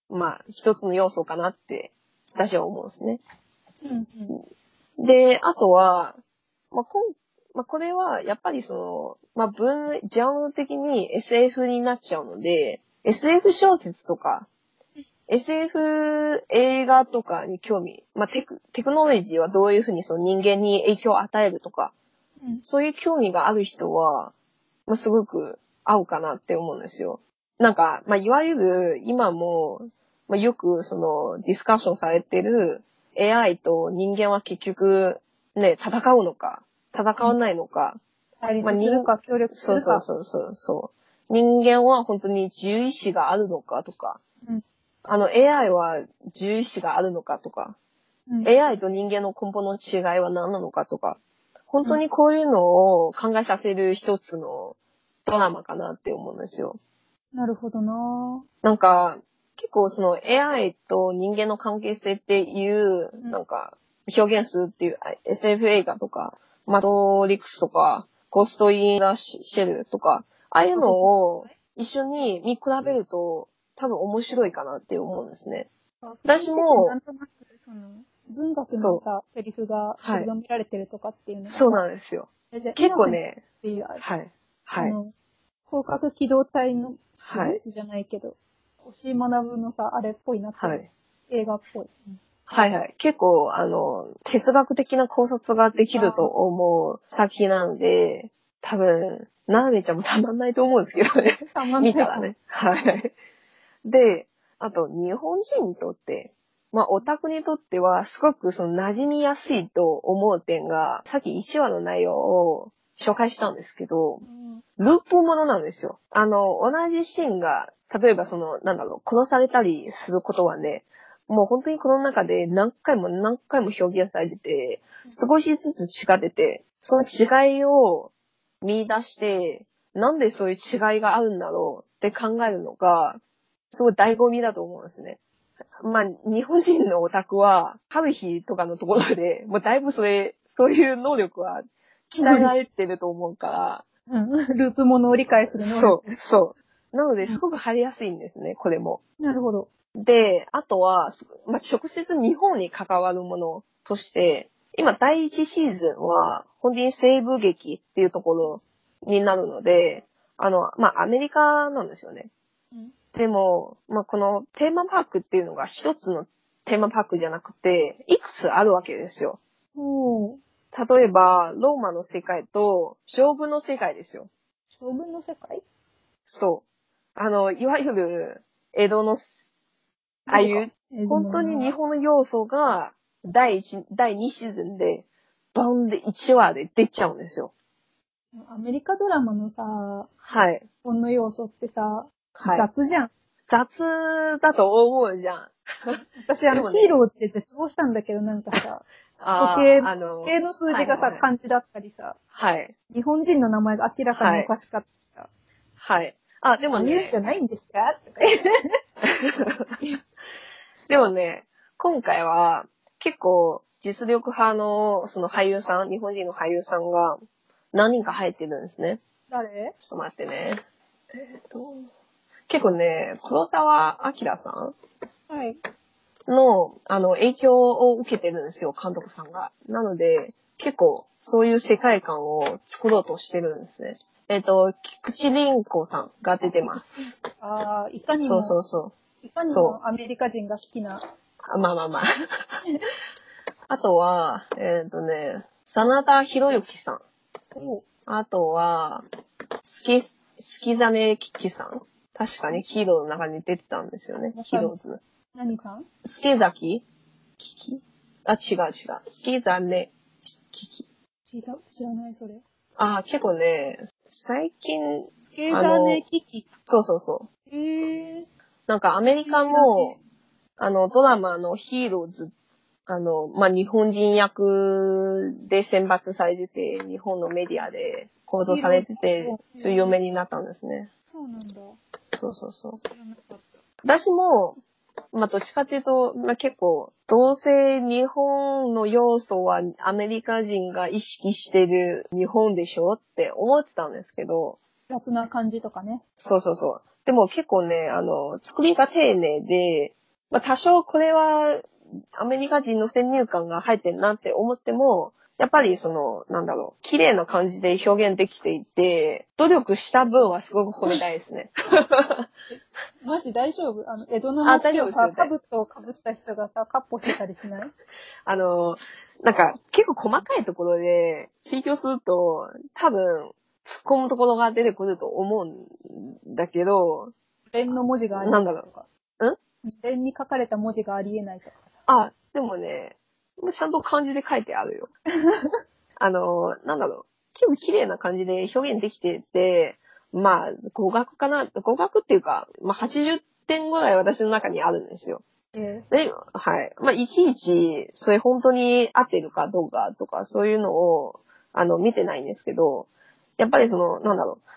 Speaker 1: まあ、一つの要素かなって、私は思うんですね。
Speaker 2: うんうん。
Speaker 1: で、あとは、まあ、こんまあ、これは、やっぱりその、まあ、分、ジャンル的に SF になっちゃうので、SF 小説とか、SF 映画とかに興味、まあ、テク、テクノロジーはどういうふうにその人間に影響を与えるとか、
Speaker 2: うん
Speaker 1: そういう興味がある人は、まあ、すごく合うかなって思うんですよ。なんか、まあ、いわゆる今も、まあ、よくそのディスカッションされてる AI と人間は結局ね、戦うのか、戦わないのか、
Speaker 2: 対
Speaker 1: まあ
Speaker 2: 立するか、協力するか。
Speaker 1: そうそうそうそう。人間は本当に自由意志があるのかとか、
Speaker 2: うん
Speaker 1: あの AI は自由意志があるのかとか、
Speaker 2: うん。
Speaker 1: AI と人間の根本の違いは何なのかとか、本当にこういうのを考えさせる一つのドラマかなって思うんですよ。
Speaker 2: なるほどな
Speaker 1: なんか、結構その AI と人間の関係性っていう、
Speaker 2: うん
Speaker 1: なんか、表現するっていうあ SF 映画とか、マトリックスとか、ゴースト・イン・ラ・シェルとか、ああいうのを一緒に見比べると多分面白いかなって思うんですね。私も
Speaker 2: なんとなく、その、文学のさ、セリフが
Speaker 1: はい
Speaker 2: 読められてるとかっていうのが。
Speaker 1: そうなんですよ。結構。ね、
Speaker 2: っていう、あ
Speaker 1: はい。はい。
Speaker 2: あの、広角機動隊の
Speaker 1: はい
Speaker 2: じゃないけど、押井学のさ、あれっぽいなって、
Speaker 1: はい。
Speaker 2: 映画っぽい。
Speaker 1: はいはい。結構、あの、哲学的な考察ができると思う作品なので、多分、ななめちゃんもたまんないと思うんですけどね。[LAUGHS]
Speaker 2: たまんない
Speaker 1: 見たらね。はい。で、あと、日本人にとって、まあ、オタクにとっては、すごくその馴染みやすいと思う点が、さっき1話の内容を紹介したんですけど、
Speaker 2: うん
Speaker 1: ループものなんですよ。あの、同じシーンが、例えばその、なんだろう、殺されたりすることはね、もう本当にこの中で何回も何回も表現されてて、少しずつ違ってて、その違いを見出して、なんでそういう違いがあるんだろうって考えるのが、すごい醍醐味だと思うんですね。まあ、日本人のオタクは、春日とかのところで、もうだいぶそれ、そういう能力は鍛えられてると思うから、
Speaker 2: うん。ループものを理解するの
Speaker 1: そう、そう。なので、すごく入りやすいんですね、これも。
Speaker 2: なるほど。
Speaker 1: で、あとは、すまあ、直接日本に関わるものとして、今第一シーズンは、本当に西部劇っていうところになるので、あの、まあ、アメリカなんですよね。
Speaker 2: うん
Speaker 1: でも、まあ、このテーマパークっていうのが一つのテーマパークじゃなくて、いくつあるわけですよ。
Speaker 2: おー。
Speaker 1: 例えば、ローマの世界と将軍の世界ですよ。
Speaker 2: 将軍の世界？
Speaker 1: そう。あの、いわゆる、江戸の、ああいう、本当に日本の要素が、第一、第2シーズンで、バンで1話で出ちゃうんですよ。
Speaker 2: アメリカドラマのさ、
Speaker 1: はい。
Speaker 2: 日本の要素ってさ、
Speaker 1: はい。
Speaker 2: 雑じゃん。
Speaker 1: 雑だと思うじゃん。
Speaker 2: 私、あの、ヒーローズで絶望したんだけど、なんかさ、
Speaker 1: あ
Speaker 2: 時計
Speaker 1: あ、あの
Speaker 2: 時、計の数字がさ、
Speaker 1: はいはい
Speaker 2: 漢字だったりさ、
Speaker 1: はい。
Speaker 2: 日本人の名前が明らかにおかしかったりさ、
Speaker 1: はい。あ、でもね
Speaker 2: そうんじ、ゃないんですか？とか言って。
Speaker 1: でもね、今回は結構実力派のその俳優さん、日本人の俳優さんが何人か入ってるんですね。
Speaker 2: 誰？
Speaker 1: ちょっと待ってね。えっと、結構ね、黒沢明さん？
Speaker 2: はい。
Speaker 1: の、あの、影響を受けてるんですよ、監督さんが。なので、結構、そういう世界観を作ろうとしてるんですね。えっ、と、菊池凛子さんが出てます。
Speaker 2: ああ、いかにも、
Speaker 1: そうそうそう。
Speaker 2: いかに
Speaker 1: そ
Speaker 2: もアメリカ人が好きな、
Speaker 1: あまあまあまあ。[LAUGHS] あとは、えっ、とね、真田広之さん。
Speaker 2: お
Speaker 1: あとは、スキ、スキザネキキさん。確かにヒーローの中に出てたんですよね。ヒーローズ。
Speaker 2: 何さん
Speaker 1: スケザキ？キキ？あ、違う違う。スキザネキキ。
Speaker 2: 知ら知らない、それ。
Speaker 1: あ、結構ね、最近、
Speaker 2: スケーザーネキキ。
Speaker 1: そうそうそう。
Speaker 2: へえ。
Speaker 1: なんかアメリカの、あの、ドラマのヒーローズ、あの、まあ、日本人役で選抜されてて、日本のメディアで報道されててそういう有名になったんですね。
Speaker 2: そうなんだ。
Speaker 1: そうそうそう。私も、まあ、どっちかっていうと、まあ、結構、どうせ日本の要素はアメリカ人が意識してる日本でしょって思ってたんですけど、
Speaker 2: 雑な感じとかね。
Speaker 1: そうそうそう。でも結構ね、あの、作りが丁寧で、まあ、多少これはアメリカ人の先入観が入ってるなって思っても、やっぱりその、なんだろう、綺麗な感じで表現できていて、努力した分はすごく褒めたいですね。[LAUGHS]
Speaker 2: マジ大丈夫？あの、江戸の
Speaker 1: あ
Speaker 2: 幕をさ、かぶとをかぶった人がさ、カッポしてたりしない？
Speaker 1: あの、なんか結構細かいところで追求すると、多分、突っ込むところが出てくると思うんだけど、
Speaker 2: 連の文字がありえないとか？
Speaker 1: なんだ
Speaker 2: 連に書かれた文字がありえないとか。
Speaker 1: あ、でもね、ちゃんと漢字で書いてあるよ。[LAUGHS] あの、なんだろう。結構綺麗な感じで表現できてて、まあ、語学かな、語学っていうか、まあ80点ぐらい私の中にあるんですよ。
Speaker 2: え
Speaker 1: で、はい。まあ、いちいち、それ本当に合ってるかどうかとか、そういうのを、あの、見てないんですけど、やっぱりその、なんだろう。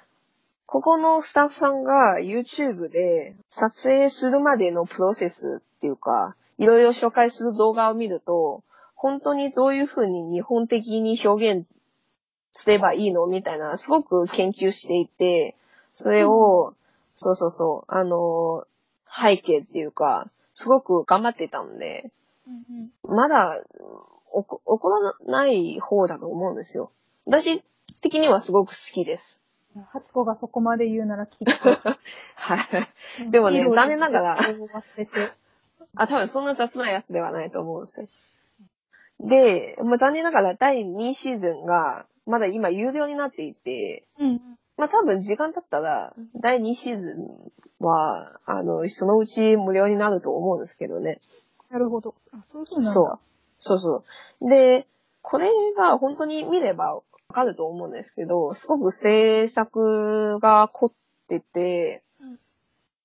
Speaker 1: ここのスタッフさんが YouTube で撮影するまでのプロセスっていうか、いろいろ紹介する動画を見ると、本当にどういうふうに日本的に表現すればいいのみたいな、すごく研究していて、それを、そうそうそう、あの、背景っていうか、すごく頑張ってたんで、
Speaker 2: うんうん。
Speaker 1: まだ、おこ怒らない方だと思うんですよ。私的にはすごく好きです。
Speaker 2: ハチコがそこまで言うなら聞いて。[LAUGHS]
Speaker 1: はい。でもね残念ながら。あ、多分そんな雑なやつではないと思うんですよ。で、まあ、残念ながら第2シーズンが、まだ今有料になっていて、
Speaker 2: うん。
Speaker 1: まあ、多分時間経ったら、第2シーズンは、あの、そのうち無料になると思うんですけどね。
Speaker 2: なるほど。あ、そういう風なんだ。
Speaker 1: そう。そうそう。で、これが本当に見ればわかると思うんですけど、すごく制作が凝ってて、
Speaker 2: うん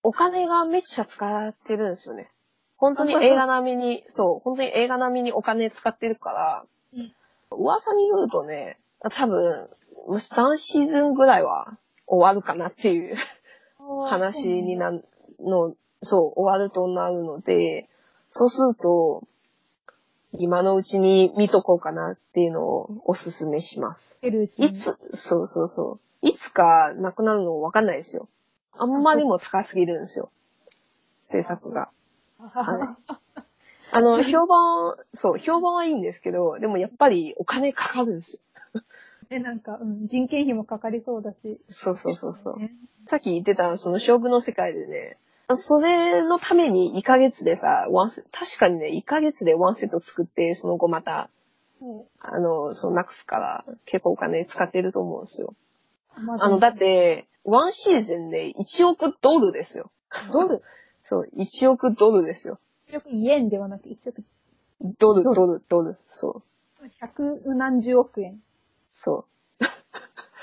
Speaker 1: お金がめっちゃ使ってるんですよね。本当に映画並みに、そう、本当に映画並みにお金使ってるから、
Speaker 2: うん
Speaker 1: 噂によるとね、多分、3シーズンぐらいは終わるかなっていう話になるの、そう、終わるとなるので、そうすると、今のうちに見とこうかなっていうのをおすすめします。いつ、そうそうそう。いつかなくなるのわかんないですよ。あんまりも高すぎるんですよ。制作が。はい。あの、評判、そう、評判はいいんですけど、でもやっぱりお金かかるんですよ。[LAUGHS]
Speaker 2: で、なんか、うん、人件費もかかりそうだし。
Speaker 1: そうそうそうそう。
Speaker 2: ね
Speaker 1: さっき言ってた、その勝負の世界でね、それのために1ヶ月でさ、ワンセ確かにね、1ヶ月でワンセット作って、その後また、
Speaker 2: そ
Speaker 1: あの、そう、なくすから、結構お金使ってると思うんですよ。あの、だっ、て、ワンシーズンで1億ドルですよ。
Speaker 2: ドル？
Speaker 1: そう、1億ドルですよ。
Speaker 2: よくイエンではなく、一億、
Speaker 1: ドル、
Speaker 2: ドル
Speaker 1: ドル。そう、
Speaker 2: 百何十億円。
Speaker 1: そ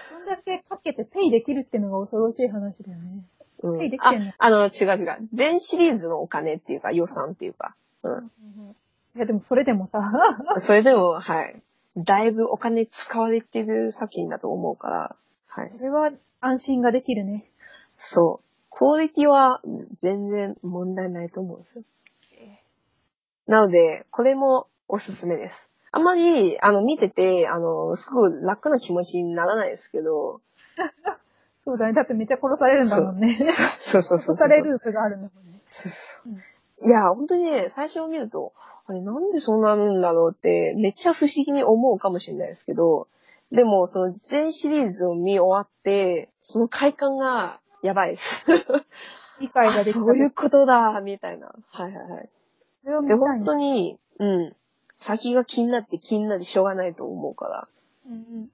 Speaker 2: そ [LAUGHS] んだけかけてペイできるってのが恐ろしい話だよね。
Speaker 1: う。うん
Speaker 2: ペイできてんの？
Speaker 1: あ、あの、違う違う。全シリーズのお金っていうか、予算っていうか。うん。
Speaker 2: いや、でもそれでもさ、[LAUGHS]
Speaker 1: それでも、はい。だいぶお金使われてる作品だと思うから、はい。
Speaker 2: それは安心ができるね。
Speaker 1: そう。クオリティは全然問題ないと思うんですよ。なので、これもおすすめです。あんまり、あの、見てて、あの、すごく楽な気持ちにならないですけど、[LAUGHS]
Speaker 2: そうだね。だってめっちゃ殺されるんだもんね。
Speaker 1: そうそうそうそう。
Speaker 2: 殺されループがあるんだもんね。
Speaker 1: そうそう。いや、本当にね、最初見ると、あれなんでそうなるんだろうって、めっちゃ不思議に思うかもしれないですけど、でも、その全シリーズを見終わって、その快感がやばいです。[LAUGHS]
Speaker 2: 理解
Speaker 1: あ
Speaker 2: ができた。
Speaker 1: そういうことだ、みたいな。はいはいはい。で、
Speaker 2: それを見たい
Speaker 1: 本当に、うん。先が気になって気になってしょうがないと思うから。
Speaker 2: うんうん。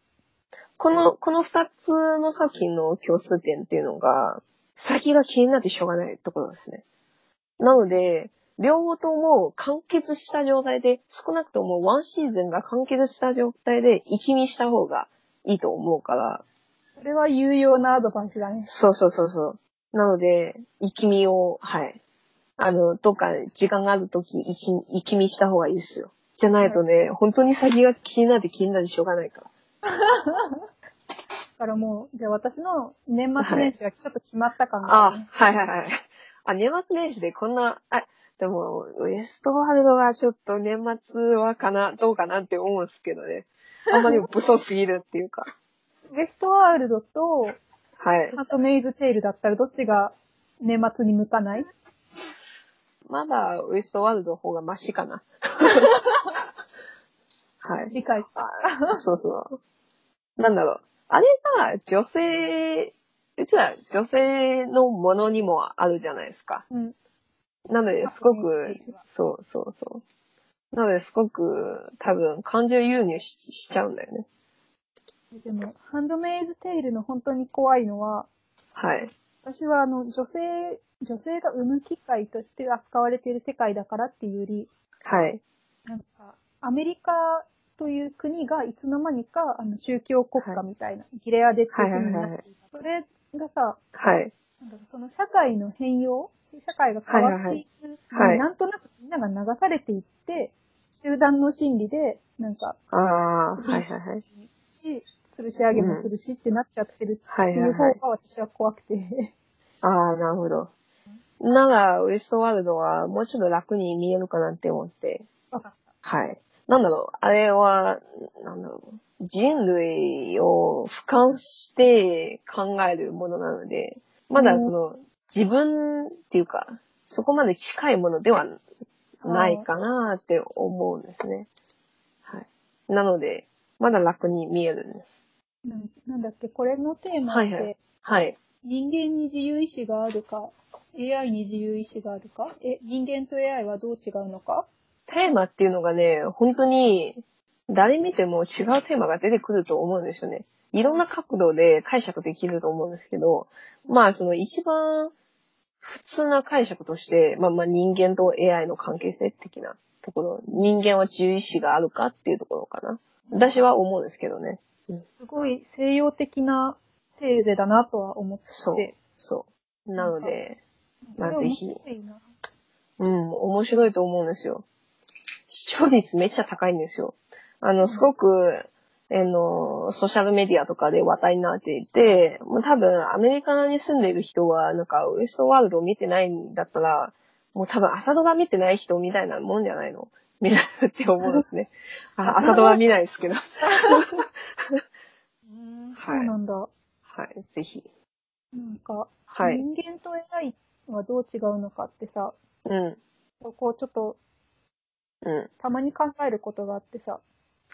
Speaker 1: この、この二つの作品の共通点っていうのが、先が気になってしょうがないところですね。なので、両方とも完結した状態で、少なくともワンシーズンが完結した状態で、生き見した方がいいと思うから、
Speaker 2: それは有用なアドバイスだね。
Speaker 1: そうそうそうそう。なので、生き見を、はい。あの、どっか時間があるとき、生き、生き見した方がいいですよ。じゃないとね、本当に先が気になって気になってしょうがないから。[LAUGHS]
Speaker 2: だからもう、じゃあ私の年末年始がちょっと決まった感があるね。、
Speaker 1: あはいはいはい。あ、年末年始でこんな、あ、でも、ウエストワールドはちょっと年末はかな、どうかなって思うんですけどね。あんまり武装すぎるっていうか。
Speaker 2: ウエストワールドと
Speaker 1: はい。
Speaker 2: ハートメイズテールだったらどっちが年末に向かない？
Speaker 1: まだウエストワールドの方がマシかな。[LAUGHS] はい。
Speaker 2: 理解した。
Speaker 1: あそうそう。なんだろう。あれが女性、実は女性のものにもあるじゃないですか。
Speaker 2: うん。
Speaker 1: なので、すごく、そうそうそう。なので、すごく、多分、感情輸入ししちゃうんだよね。
Speaker 2: でも、ハンドメイズテールの本当に怖いのは、
Speaker 1: はい。
Speaker 2: 私はあの、女性、女性が産む機会として扱われている世界だからっていうより、
Speaker 1: はい。
Speaker 2: なんか、アメリカという国がいつの間にか、あの、宗教国家みたいな、ギレアデっていう国になっていた。それがさ、
Speaker 1: はい。
Speaker 2: なんだろうその社会の変容社会が変わっていく、
Speaker 1: はいはい
Speaker 2: なんとなくみんなが流されていって、集団の心理で、なんか、
Speaker 1: ああ、はいはいはい。
Speaker 2: し、吊るし上げもするしってなっちゃってる
Speaker 1: はい
Speaker 2: っていう方。が私は怖くて。
Speaker 1: ああ、なるほど。なら、ウエストワールドはもうちょっと楽に見えるかなって思って。はい。なんだろう。あれは、なんだろう。人類を俯瞰して考えるものなので、まだその、自分っていうか、そこまで近いものではないかなって思うんですね。はい。なので、まだ楽に見えるんです。
Speaker 2: たなんなんだっけ、これのテーマって、
Speaker 1: はいはい。はい。
Speaker 2: 人間に自由意志があるか、AI に自由意志があるか、え、人間と AI はどう違うのか？
Speaker 1: テーマっていうのがね、本当に、誰見ても違うテーマが出てくると思うんですよね。いろんな角度で解釈できると思うんですけど、まあその一番普通な解釈として、まあまあ人間と AI の関係性的なところ、人間は自由意志があるかっていうところかな。私は思うんですけどね。
Speaker 2: すごい西洋的なテーゼだなとは思って
Speaker 1: そう。そう。なので、まあぜひうん、面白いと思うんですよ。視聴率めっちゃ高いんですよ。あの、すごく、あの、ソーシャルメディアとかで話題になっていて、もう多分アメリカに住んでいる人は、なんかウエストワールドを見てないんだったら、もう多分朝ドラ見てない人みたいなもんじゃないの？見るって思うんですね。[LAUGHS] あ朝ドラ見ないですけど。[LAUGHS]
Speaker 2: そうなんだ。
Speaker 1: はい、ぜひ。
Speaker 2: なんか、
Speaker 1: はい。
Speaker 2: 人間と AI はどう違うのかってさ、
Speaker 1: うん、
Speaker 2: こうちょっと
Speaker 1: うん。
Speaker 2: たまに考えることがあってさ、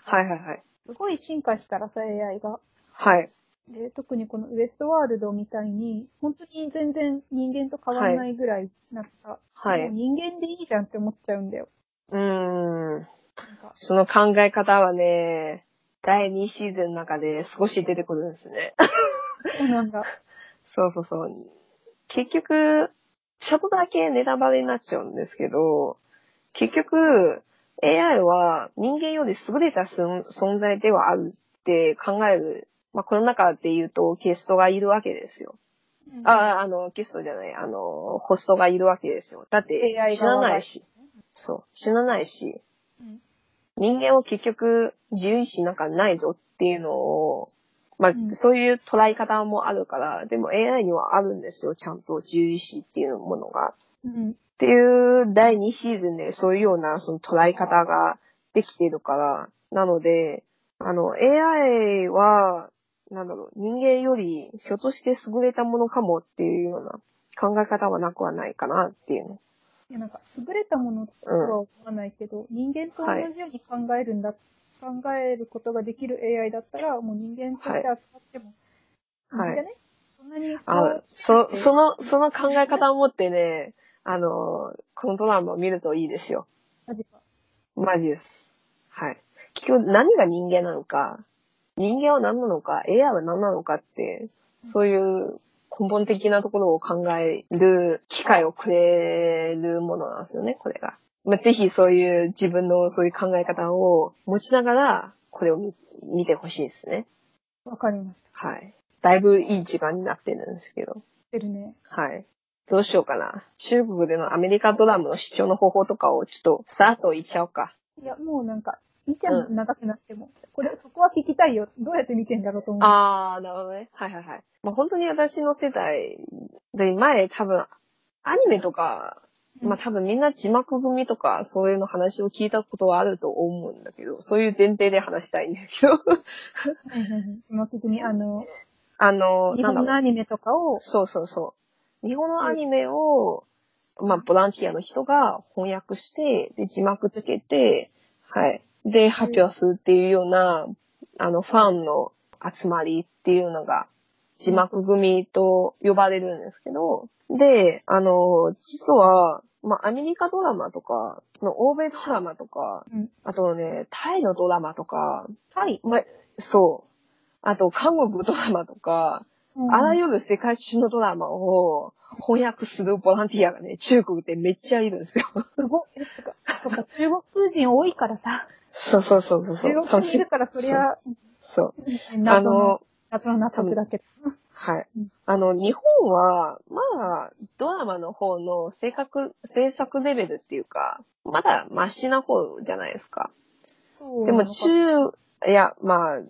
Speaker 1: はいはいはい。
Speaker 2: すごい進化したらさ、AI が。
Speaker 1: はい。
Speaker 2: で、特にこのウエストワールドみたいに、本当に全然人間と変わらないぐらいになった。
Speaker 1: はい。
Speaker 2: 人間でいいじゃんって思っちゃうんだよ。
Speaker 1: うーん。
Speaker 2: なんか、
Speaker 1: その考え方はね、第2シーズンの中で少し出てくるんですね。
Speaker 2: そうなんだ。[LAUGHS]
Speaker 1: そうそうそう。結局、ちょっとだけネタバレになっちゃうんですけど、結局、AI は人間より優れた存存在ではあるって考える、まあ、この中で言うとゲストがいるわけですよ。
Speaker 2: うん
Speaker 1: あ、あの、ゲストじゃない、あの、ホストがいるわけですよ。だって死なないし。そう、死なないし、人間は結局自由意志なんかないぞっていうのを、まあ、
Speaker 2: うん
Speaker 1: そういう捉え方もあるから、でも AI にはあるんですよ、ちゃんと自由意志っていうものが。
Speaker 2: うん。
Speaker 1: っていう第2シーズンでそういうようなその捉え方ができているから、なので、あの、AI は、なんだろう、人間よりひょっとして優れたものかもっていうような考え方はなくはないかなっていうの。
Speaker 2: いや、なんか、優れたものとは思わないけど、人間と同じように考えるんだ、考えることができる AI だったら、もう人間として扱っても、
Speaker 1: はい
Speaker 2: いいんじゃねそんなに
Speaker 1: あそ、その、その考え方を持ってね、あの、このドラマを見るといいですよ。
Speaker 2: マジか。
Speaker 1: マジです。はい。結局何が人間なのか、人間は何なのか、AI は何なのかって、そういう根本的なところを考える機会をくれるものなんですよね、これが。まあ、ぜひそういう自分のそういう考え方を持ちながら、これを見見てほしいですね。
Speaker 2: わかりました。
Speaker 1: はい。だいぶいい時間になってるんですけど。
Speaker 2: してるね。
Speaker 1: はい。どうしようかな。中国でのアメリカドラムの視聴の方法とかをちょっとさーっと言っちゃおうか。
Speaker 2: いや、もうなんか、いいじゃん、
Speaker 1: うん
Speaker 2: 長くなっても。これ、そこは聞きたいよ。どうやって見てんだろうと思う。
Speaker 1: あー、なるほどね。はいはいはい。まあ本当に私の世代で前多分アニメとか、
Speaker 2: うん
Speaker 1: まあ多分みんな字幕組とかそういうの話を聞いたことはあると思うんだけど、そういう前提で話したいんだけど。
Speaker 2: はいはいはい。字幕組、あの、
Speaker 1: あの、
Speaker 2: 日
Speaker 1: なんだろう。
Speaker 2: 本のアニメとかを、
Speaker 1: そうそうそう。日本のアニメを、まあ、ボランティアの人が翻訳して、で、字幕つけて、はい。で、発表するっていうような、あの、ファンの集まりっていうのが、字幕組と呼ばれるんですけど、で、あの、実は、まあ、アメリカドラマとか、その欧米ドラマとか、
Speaker 2: うん。
Speaker 1: あとね、タイのドラマとか、
Speaker 2: はい。
Speaker 1: まあ、そう。あと、韓国ドラマとか、あら
Speaker 2: ゆ
Speaker 1: ゆる世界中のドラマを翻訳するボランティアがね、中国ってめっちゃいるんですよ。
Speaker 2: すごい。そっか、中国人多いからさ。
Speaker 1: そうそうそうそうそう。
Speaker 2: 中国人いるから、そりゃ、
Speaker 1: そう。あ
Speaker 2: 謎の
Speaker 1: の、、
Speaker 2: 謎の納得だけど。
Speaker 1: はい
Speaker 2: うん。
Speaker 1: あの、日本は、まだ、ドラマの方の制作、制作レベルっていうか、まだマシな方じゃないですか。
Speaker 2: そう。
Speaker 1: でも中、いや、まあ、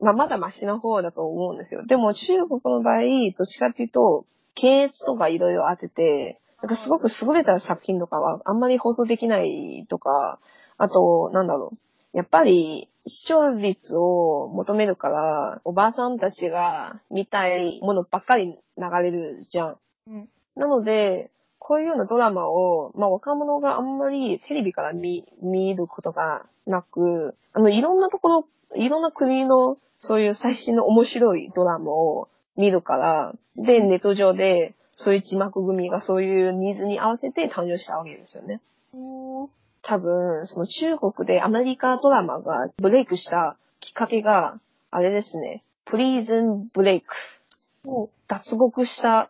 Speaker 1: まあ、まだマシな方だと思うんですよ。でも中国の場合、どっちかっていうと、検閲とかいろいろ当てて、なんかすごく優れた作品とかはあんまり放送できないとか、あと、なんだろう。やっぱり視聴率を求めるから、おばあさんたちが見たいものばっかり流れるじゃん。
Speaker 2: うん。
Speaker 1: なので、こういうようなドラマを、まあ若者があんまりテレビから見、見ることがなく、あの、いろんなところ、いろんな国のそういう最新の面白いドラマを見るから、で、ネット上でそういう字幕組がそういうニーズに合わせて誕生したわけですよね。多分、その中国でアメリカドラマがブレイクしたきっかけが、あれですね、プリーズンブレイク。
Speaker 2: お
Speaker 1: 脱獄した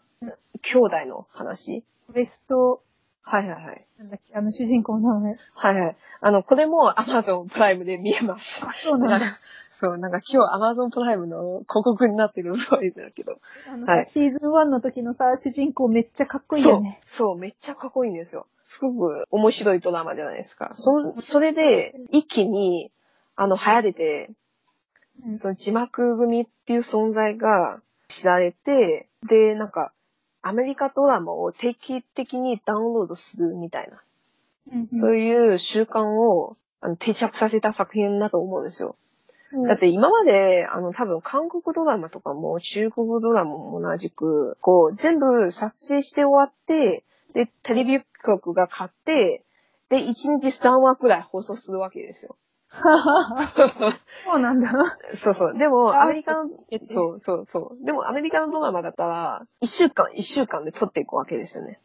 Speaker 1: 兄弟の話。
Speaker 2: ウエスト、
Speaker 1: はいはいはい。
Speaker 2: なんだっけ、あの主人公の名前。
Speaker 1: はいはい。あの、これも Amazon プライムで見えます。
Speaker 2: あ、そうなんだ。[LAUGHS]
Speaker 1: そう、なんか今日 Amazon プライムの広告になってるプライムだけど。はい
Speaker 2: シーズン1の時のさ、主人公めっちゃかっこいいよね。
Speaker 1: そう、そう、めっちゃかっこいいんですよ。すごく面白いドラマじゃないですか。そ、それで、一気に、あの、流行れて、
Speaker 2: うん
Speaker 1: その字幕組っていう存在が知られて、で、なんか、アメリカドラマを定期的にダウンロードするみたいな、
Speaker 2: うん
Speaker 1: そういう習慣をあの定着させた作品だと思うんですよ。
Speaker 2: うん
Speaker 1: だって今まで、あの、多分韓国ドラマとかも中国ドラマも同じく、こう、全部撮影して終わって、で、テレビ局が買って、で、1日3話くらい放送するわけですよ。[LAUGHS]
Speaker 2: そうなんだ。
Speaker 1: そうそう。でも、
Speaker 2: あ
Speaker 1: アメリカの、そうそうそう。でも、アメリカのドラマだったら、1週間、1週間で撮っていくわけですよね。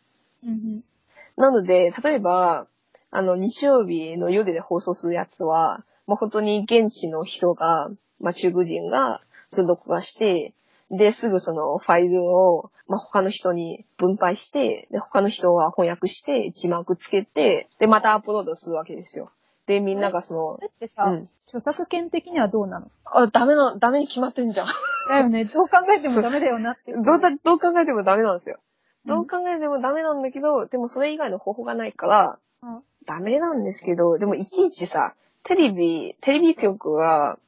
Speaker 1: なので、例えば、あの、日曜日の夜で放送するやつは、まあ、本当に現地の人が、まあ、中国人が、それ録画して、で、すぐそのファイルを、まあ、他の人に分配して、で、他の人は翻訳して、字幕つけて、で、またアップロードするわけですよ。で、みんながその
Speaker 2: そ、れってさ、
Speaker 1: うん。
Speaker 2: 著作権的にはどうなの？
Speaker 1: あ、ダメな、ダメに決まってんじゃん。
Speaker 2: だよね。どう考えてもダメだよなって。
Speaker 1: どうだ、どう考えてもダメなんですよ。
Speaker 2: うん
Speaker 1: どう考えてもダメなんだけど、でもそれ以外の方法がないから、
Speaker 2: うん
Speaker 1: ダメなんですけど、でもいちいちさ、テレビ、テレビ局は、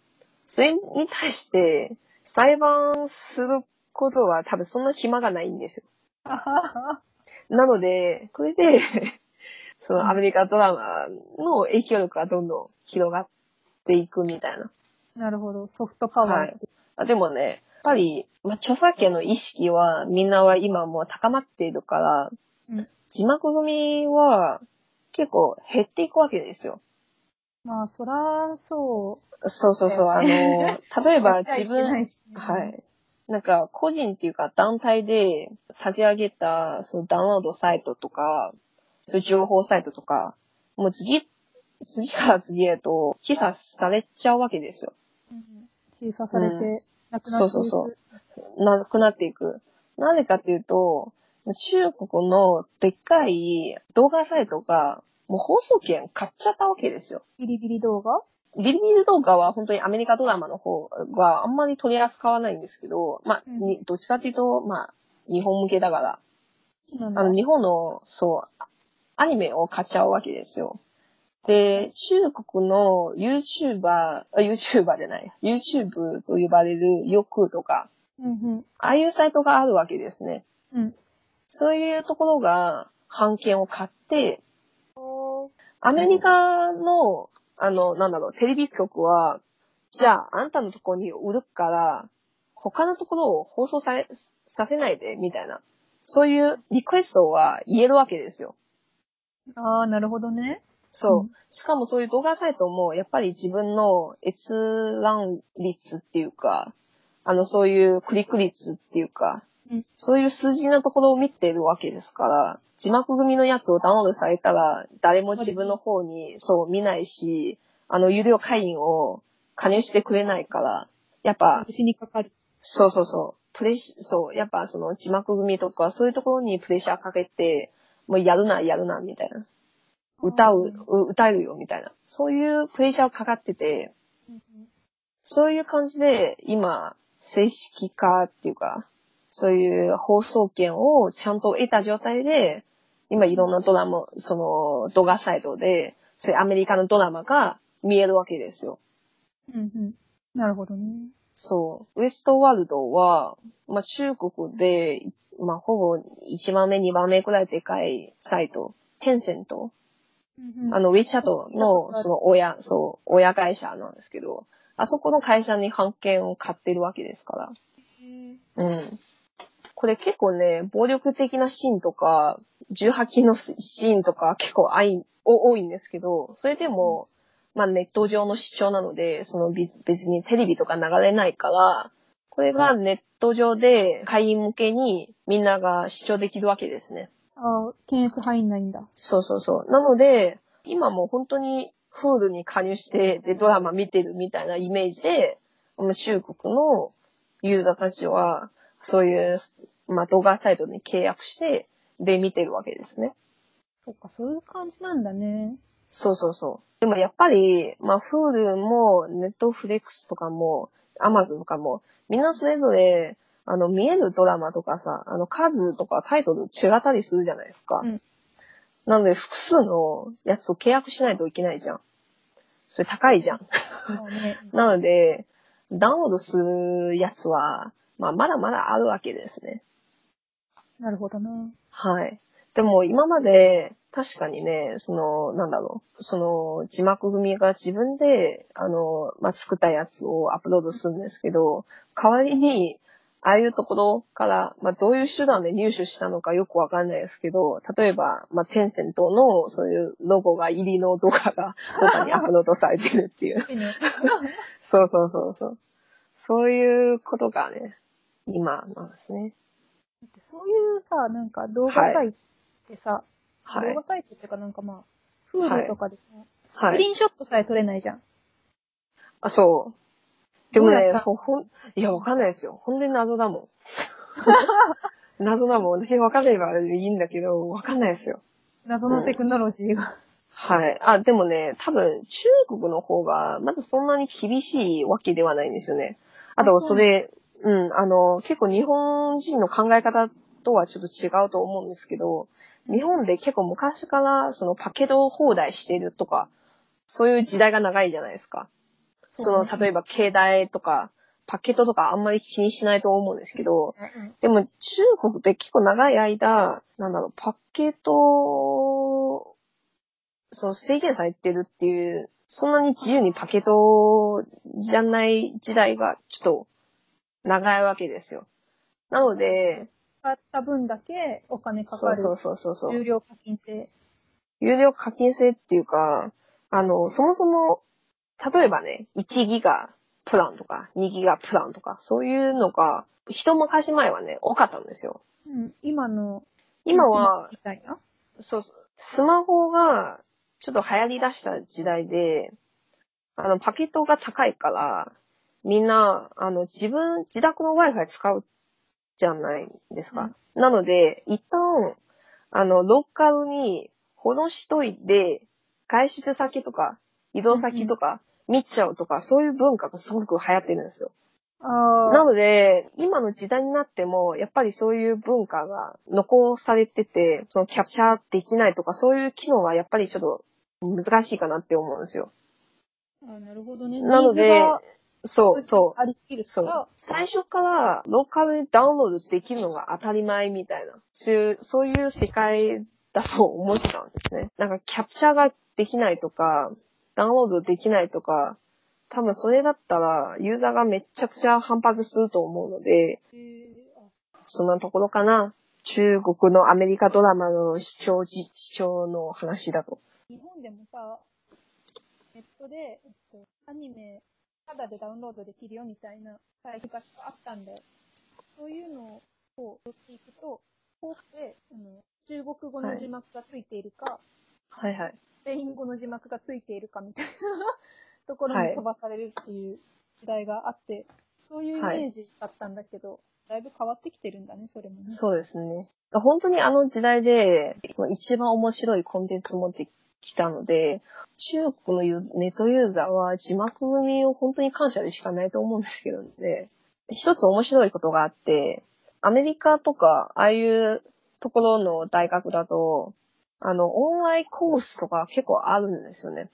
Speaker 1: それに対して裁判することは多分そんな暇がないんですよ。[LAUGHS] なので、これで、[LAUGHS] そのアメリカドラマの影響力がどんどん広がっていくみたいな。
Speaker 2: なるほど。ソフトパワー。
Speaker 1: はい。あでもね、やっぱり、まあ、著作権の意識はみんなは今もう高まっているから、
Speaker 2: うん
Speaker 1: 字幕組は結構減っていくわけですよ。
Speaker 2: まあ、そら、そう。
Speaker 1: そうそうそう。あの、[LAUGHS] 例えば自分、はい。なんか、個人っていうか団体で立ち上げた、そのダウンロードサイトとか、そういう情報サイトとか、もう次、次から次へと、批査されちゃうわけですよ。
Speaker 2: うん閉鎖されて、なくなっていく。
Speaker 1: そうそうそうなくなっていく。なぜかっていうと、中国のでっかい動画サイトが、もう放送権買っちゃったわけですよ。
Speaker 2: ビリビリ動画？
Speaker 1: ビリビリ動画は本当にアメリカドラマの方はあんまり取り扱わないんですけど、まあ、
Speaker 2: うん
Speaker 1: にどっちかっていうと、まあ、日本向けだから、あの、日本の、そう、アニメを買っちゃうわけですよ。で、中国の YouTuber、あ YouTuber じゃない、YouTube と呼ばれるヨクとか、
Speaker 2: うん
Speaker 1: ああいうサイトがあるわけですね。
Speaker 2: うん。うん。
Speaker 1: そういうところが版権を買って、アメリカの、あの、なんだろう、テレビ局は、じゃあ、あんたのところに売るから、他のところを放送され、させないで、みたいな。そういうリクエストは言えるわけですよ。
Speaker 2: ああ、なるほどね。
Speaker 1: そう。
Speaker 2: うん
Speaker 1: しかもそういう動画サイトも、やっぱり自分の閲覧率っていうか、あの、そういうクリック率っていうか、
Speaker 2: うん
Speaker 1: そういう数字のところを見てるわけですから、字幕組のやつをダウンロードされたら、誰も自分の方にそう見ないし、あの、有料会員を加入してくれないから、やっぱ、
Speaker 2: 私にかかる。
Speaker 1: そうそうそう。プレッシそう、やっぱその字幕組とか、そういうところにプレッシャーかけて、もうやるな、やるな、みたいな。歌う、う歌えるよ、みたいな。そういうプレッシャーかかってて、
Speaker 2: うん
Speaker 1: そういう感じで、今、正式化っていうか、そういう放送権をちゃんと得た状態で、今いろんなドラマ、その動画サイトで、そういうアメリカのドラマが見えるわけですよ。
Speaker 2: うんうん。なるほどね。
Speaker 1: そう。ウエストワールドは、まあ中国で、まあほぼ1番目、2番目くらいでかいサイト、テンセント、
Speaker 2: うんうん
Speaker 1: あの、ウィチャットの、その親、そう、親会社なんですけど、あそこの会社に版権を買ってるわけですから。うん。これ結構ね、暴力的なシーンとか、18禁のシーンとか結構あいお多いんですけど、それでも、まあネット上の視聴なので、そのび別にテレビとか流れないから、これがネット上で会員向けにみんなが視聴できるわけですね。
Speaker 2: ああ、検閲入んないんだ。
Speaker 1: そうそうそう。なので、今もう本当にフールに加入して、で、ドラマ見てるみたいなイメージで、中国のユーザーたちは、そういう、まあ、動画サイトに契約して、で、見てるわけですね。
Speaker 2: そっか、そういう感じなんだね。
Speaker 1: そうそうそう。でもやっぱり、まあ、フールも、ネットフレックスとかも、アマゾンとかも、みんなそれぞれ、あの、見えるドラマとかさ、あの、数とかタイトル違ったりするじゃないですか。
Speaker 2: うん
Speaker 1: なので、複数のやつを契約しないといけないじゃん。それ高いじゃん。
Speaker 2: ね。[LAUGHS]
Speaker 1: なので、ダウンロードするやつは、まあ、まだまだあるわけですね。
Speaker 2: なるほどな。
Speaker 1: はい。でも今まで確かにね、その、なんだろう、その字幕組が自分で、あの、まあ、作ったやつをアップロードするんですけど、代わりに、ああいうところから、まあ、どういう手段で入手したのかよくわかんないですけど、例えば、まあ、テンセントのそういうロゴが入りの動画が [LAUGHS] 他にアップロードされてるっていう。[LAUGHS] そうそうそうそう。そういうことがね、今なんですね。
Speaker 2: そういうさ、なんか動画サイトってさ、
Speaker 1: はい
Speaker 2: 動画。サイトっていうかなんかまあ、フールとかでさ、
Speaker 1: はい。
Speaker 2: スクリーンショットさえ撮れないじゃん。
Speaker 1: あ、そう。でもね
Speaker 2: どう
Speaker 1: ほほん、いや、わかんないですよ。本当に謎だもん。[LAUGHS] 謎だもん。私わかればいいんだけど、わかんないですよ。
Speaker 2: 謎のテクノロジーが。
Speaker 1: はい。あ、でもね、多分、中国の方が、まだそんなに厳しいわけではないんですよね。あと、
Speaker 2: そ
Speaker 1: れ、うん、あの、結構日本人の考え方とはちょっと違うと思うんですけど、日本で結構昔から、その、パケット放題してるとか、そういう時代が長いじゃないですか。その、例えば携帯とか、パケットとかあんまり気にしないと思うんですけど、
Speaker 2: うん
Speaker 1: でも中国って結構長い間、なんだろう、パケット、そう、制限されてるっていう、そんなに自由にパケットじゃない時代がちょっと長いわけですよ。なので、
Speaker 2: 使った分だけお金かかる。
Speaker 1: そうそうそうそうそう。
Speaker 2: 有料課金制。
Speaker 1: 有料課金制っていうか、あの、そもそも、例えばね、1ギガプランとか、2ギガプランとか、そういうのが、一昔前はね、多かったんですよ。
Speaker 2: うん。今の。
Speaker 1: 今は？そう、スマホがちょっと流行り出した時代で、あの、パケットが高いから、みんな、あの、自分、自宅の Wi-Fi 使うじゃないですか。なので、一旦、あの、ロッカルに保存しといて、外出先とか、移動先とか、見ちゃうとか、そういう文化がすごく流行ってるんですよ。
Speaker 2: あ
Speaker 1: な
Speaker 2: あ。
Speaker 1: ので、今の時代になっても、やっぱりそういう文化が残されてて、そのキャプチャーできないとか、そういう機能はやっぱりちょっと難しいかなって思うんですよ。
Speaker 2: あなるほどね。
Speaker 1: なのでそう、そう。
Speaker 2: ありきる
Speaker 1: そう。最初からローカルにダウンロードできるのが当たり前みたいな、そういう、そういう世界だと思ってたんですね。なんかキャプチャーができないとか、ダウンロードできないとか、多分それだったらユーザーがめちゃくちゃ反発すると思うので、そんなところかな。中国のアメリカドラマの視聴じ、視聴の話だと。
Speaker 2: 日本でもさ、ネットで、えっと、アニメ、ただでダウンロードできるよみたいなサイトがあったんだよ。そういうのを取っていくと、多くて、あの、中国語の字幕がついているか、
Speaker 1: はいはい。
Speaker 2: スペイン語の字幕がついているかみたいな [LAUGHS] ところに飛ばされるっていう時代があって、そういうイメージだったんだけど、だいぶ変わってきてるんだね、それもね。
Speaker 1: そうですね。本当にあの時代で、その一番面白いコンテンツ持ってきたので、中国のネットユーザーは字幕組を本当に感謝でしかないと思うんですけどね。一つ面白いことがあって、アメリカとか、ああいうところの大学だと、あの、オンラインコースとか結構あるんですよね。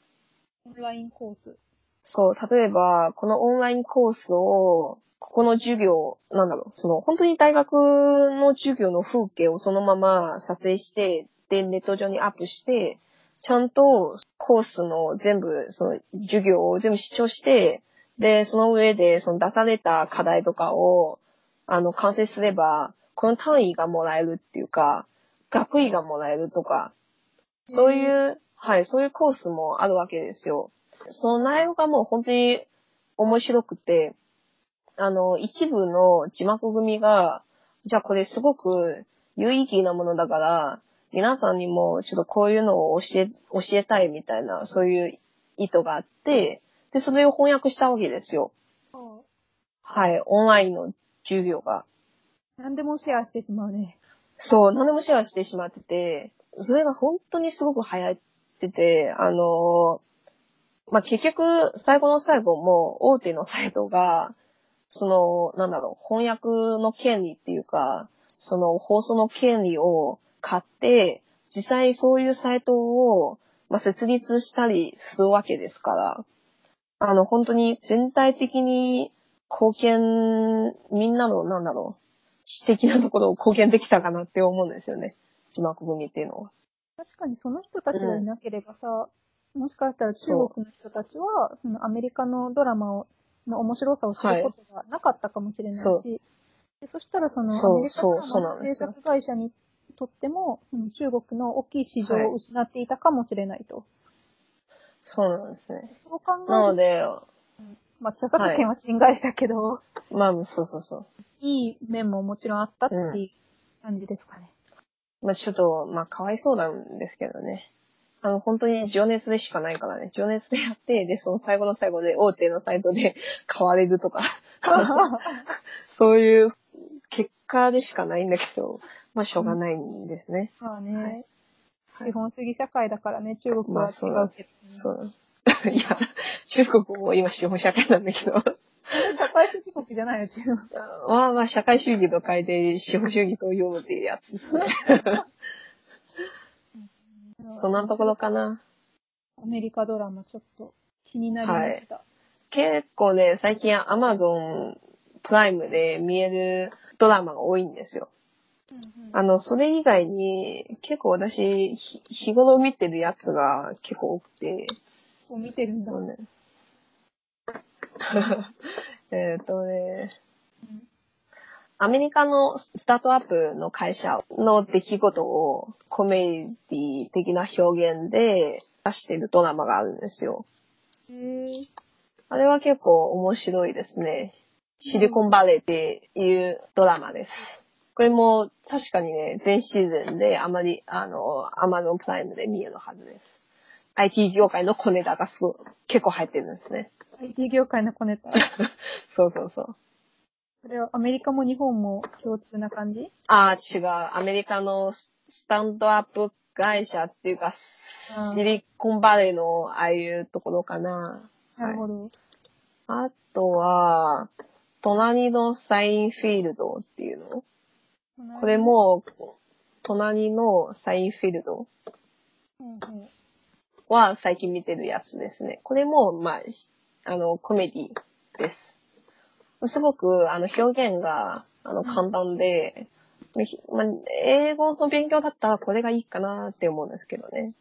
Speaker 2: オンラインコース？
Speaker 1: そう、例えば、このオンラインコースを、ここの授業、なんだろう、その、本当に大学の授業の風景をそのまま撮影して、で、ネット上にアップして、ちゃんとコースの全部、その、授業を全部視聴して、で、その上で、その出された課題とかを、あの、完成すれば、この単位がもらえるっていうか、学位がもらえるとか、そういう、はい、そういうコースもあるわけですよ。その内容がもう本当に面白くて、あの、一部の字幕組が、じゃあこれすごく有意義なものだから、皆さんにもちょっとこういうのを教え、教えたいみたいな、そういう意図があって、で、それを翻訳したわけですよ。はい、オンラインの授業が。
Speaker 2: 何でもシェアしてしまうね。
Speaker 1: そう、何でもシェアしてしまってて、それが本当にすごく流行ってて、あの、まあ、結局、最後の最後も大手のサイトが、その、なんだろう、翻訳の権利っていうか、その放送の権利を買って、実際そういうサイトを、まあ、設立したりするわけですから、あの、本当に全体的に貢献、みんなの、なんだろう、知的なところを貢献できたかなって思うんですよね。字幕組っていうのは。
Speaker 2: 確かにその人たちがいなければさ、もしかしたら中国の人たちは、そのアメリカのドラマをの面白さを知ることがなかったかもしれないし、
Speaker 1: そう
Speaker 2: でそしたらその
Speaker 1: そう
Speaker 2: アメリカの制作会社にとっても、うん中国の大きい市場を失っていたかもしれないと。
Speaker 1: そうなんですね。
Speaker 2: そう考える
Speaker 1: なので、
Speaker 2: と、まあ、著作権は侵害したけど、
Speaker 1: まあ、そうそうそう。
Speaker 2: い、い面ももちろんあったっていう感じですかね。
Speaker 1: まあ、ちょっと、まあ、かわいそうなんですけどね。あの、本当に情熱でしかないからね。情熱でやって、で、その最後の最後で大手のサイトで [LAUGHS] 買われるとか、[LAUGHS] そういう結果でしかないんだけど、まあ、しょうがないんですね。
Speaker 2: まあね、
Speaker 1: はい
Speaker 2: 資本主義社会だからね、中国は違
Speaker 1: まあそうなんです
Speaker 2: うけど、ね
Speaker 1: そう。[LAUGHS] いや、中国も今資本社会なんだけど、
Speaker 2: 社会主義国じゃないよ、中国。
Speaker 1: まあまあ、社会主義と書いて資本主義と読むっていうやつですね。そんなところかな。
Speaker 2: アメリカドラマちょっと気になりました。
Speaker 1: 結構ね、最近 Amazon プライムで見えるドラマが多いんですよ。あの、それ以外に、結構私、ひ日頃見てるやつが結構多くて、
Speaker 2: こう見てるんだ。
Speaker 1: ね [LAUGHS] えっとね、
Speaker 2: うん
Speaker 1: アメリカのスタートアップの会社の出来事をコメディ的な表現で出してるドラマがあるんですよ。
Speaker 2: へー
Speaker 1: あれは結構面白いですね。シリコンバレーっていうドラマです。これも確かにね、全シーズンであまり、あの、アマゾンプライムで見えるはずです。IT 業界の小ネタがすごい、結構入ってるんですね。
Speaker 2: IT 業界の小ネタ？[LAUGHS]
Speaker 1: そうそうそう。
Speaker 2: それはアメリカも日本も共通な感じ？
Speaker 1: ああ、違う。アメリカのススタンドアップ会社っていうか、シリコンバレーのああいうところかな。
Speaker 2: なるほど。
Speaker 1: あとは、隣のサインフィールドっていうの？これ、も、隣のサインフィールドは最近見てるやつですね。これも、まあ、しあの、コメディです。すごく、あの、表現が、あの、簡単で、ひまあ、英語の勉強だったらこれがいいかなって思うんですけどね。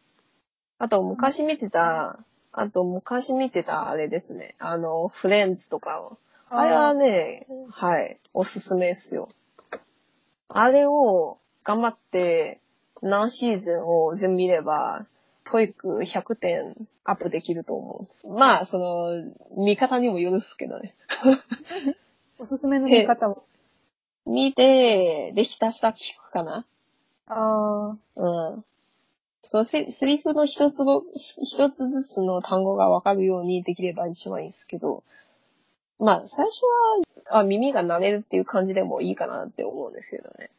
Speaker 1: あと、昔見てた、あと、昔見てたあれですね。あの、フレンズとかを。あれはね、はい、おすすめですよ。あれを頑張って何シーズンを全部見れば、 TOEIC 100点アップできると思う。まあ、その、見方にもよるっすけどね。[LAUGHS]
Speaker 2: おすすめの見方を。
Speaker 1: 見て、でひたすら聞くかな
Speaker 2: ああ、
Speaker 1: うん。そう、セセリフの一つご、一つずつの単語がわかるようにできれば一番いいんですけど、まあ、最初は、あ、耳が慣れるっていう感じでもいいかなって思うんですけどね。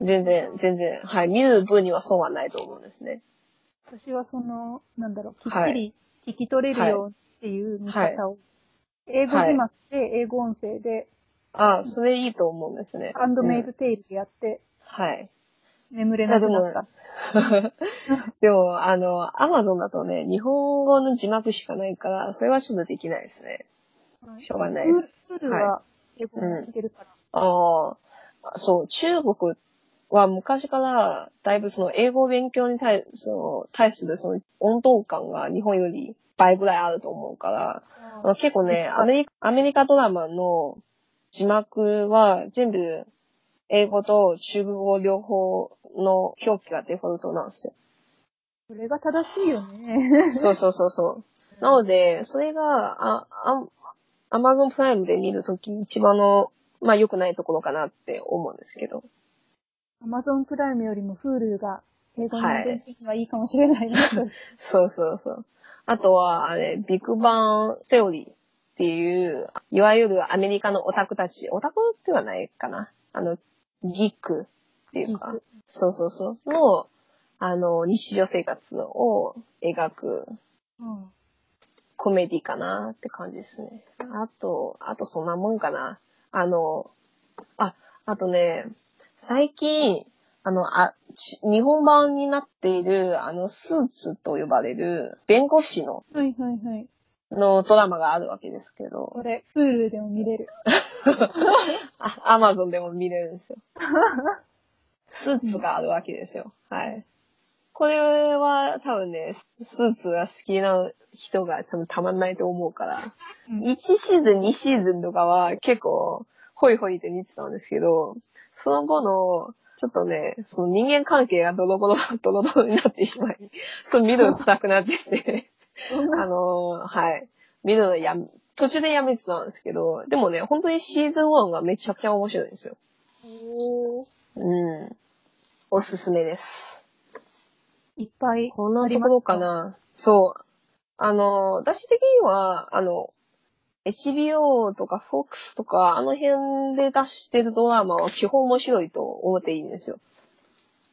Speaker 1: 全然、全然、はい、見る分には損はないと思うんですね。
Speaker 2: 私はその、なんだろう、きっ
Speaker 1: はい
Speaker 2: ちり聞き取れるよっていう見方を。英語字幕で、英語音声で、
Speaker 1: あ、それいいと思うんですね。
Speaker 2: ハンドメイ
Speaker 1: うん
Speaker 2: ドテイルでやって、
Speaker 1: はい。
Speaker 2: 眠れなくなった。[LAUGHS]
Speaker 1: でも、あの、アマゾンだとね、日本語の字幕しかないから、それはちょっとできないですね。しょうがないです。
Speaker 2: は英語もいけるから。
Speaker 1: ああ、そう、中国は昔から、だいぶその英語勉強に対その対するその温度感が日本より倍ぐらいあると思うから、あの結構ね、アメリカ、アメリカドラマの字幕は全部英語と中国語両方の表記がデフォルトなんですよ。
Speaker 2: それが正しいよね。
Speaker 1: そうそうそうそう。[LAUGHS] なので、それが、あ、あ、アマゾンプライムで見るとき一番の、まあ良くないところかなって思うんですけど。
Speaker 2: アマゾンプライムよりも Hulu が英語の
Speaker 1: はい
Speaker 2: 勉強にはいいかもしれないなと。[LAUGHS]
Speaker 1: そうそうそう。あとは、あれ、ビッグバンセオリーっていう、いわゆるアメリカのオタクたち、オタクではないかな。あの、ギックっていうかそうそうそう、の、あの、日常生活を描く
Speaker 2: うん
Speaker 1: コメディかなって感じですね。あと、あとそんなもんかな。あの、あ、あとね、最近、あの、あ、ち日本版になっている、あの、スーツと呼ばれる弁護士の、
Speaker 2: はいはいはい。
Speaker 1: のドラマがあるわけですけど、
Speaker 2: それ、Hulu でも見れる。[LAUGHS]
Speaker 1: あ、アマゾンでも見れるんですよ。[LAUGHS] スーツがあるわけですよ。はい。これは多分ね、スーツが好きな人が多分たまんないと思うから、
Speaker 2: うん
Speaker 1: 1シーズン、2シーズンとかは結構、ホイホイって見てたんですけど、その後の、ちょっとね、その人間関係がドロドロ、[LAUGHS] ドロドロになってしまい、その見るの辛くなってきて、あのーはい。見るのやめ、途中でやめてたんですけど、でもね、本当にシーズン1がめちゃくちゃ面白いんですよ。うん。おすすめです。
Speaker 2: いっぱい。
Speaker 1: こんなところか？な？そう。あの、私的には、あの、HBO とか FOX とか、あの辺で出してるドラマは基本面白いと思っていいんですよ。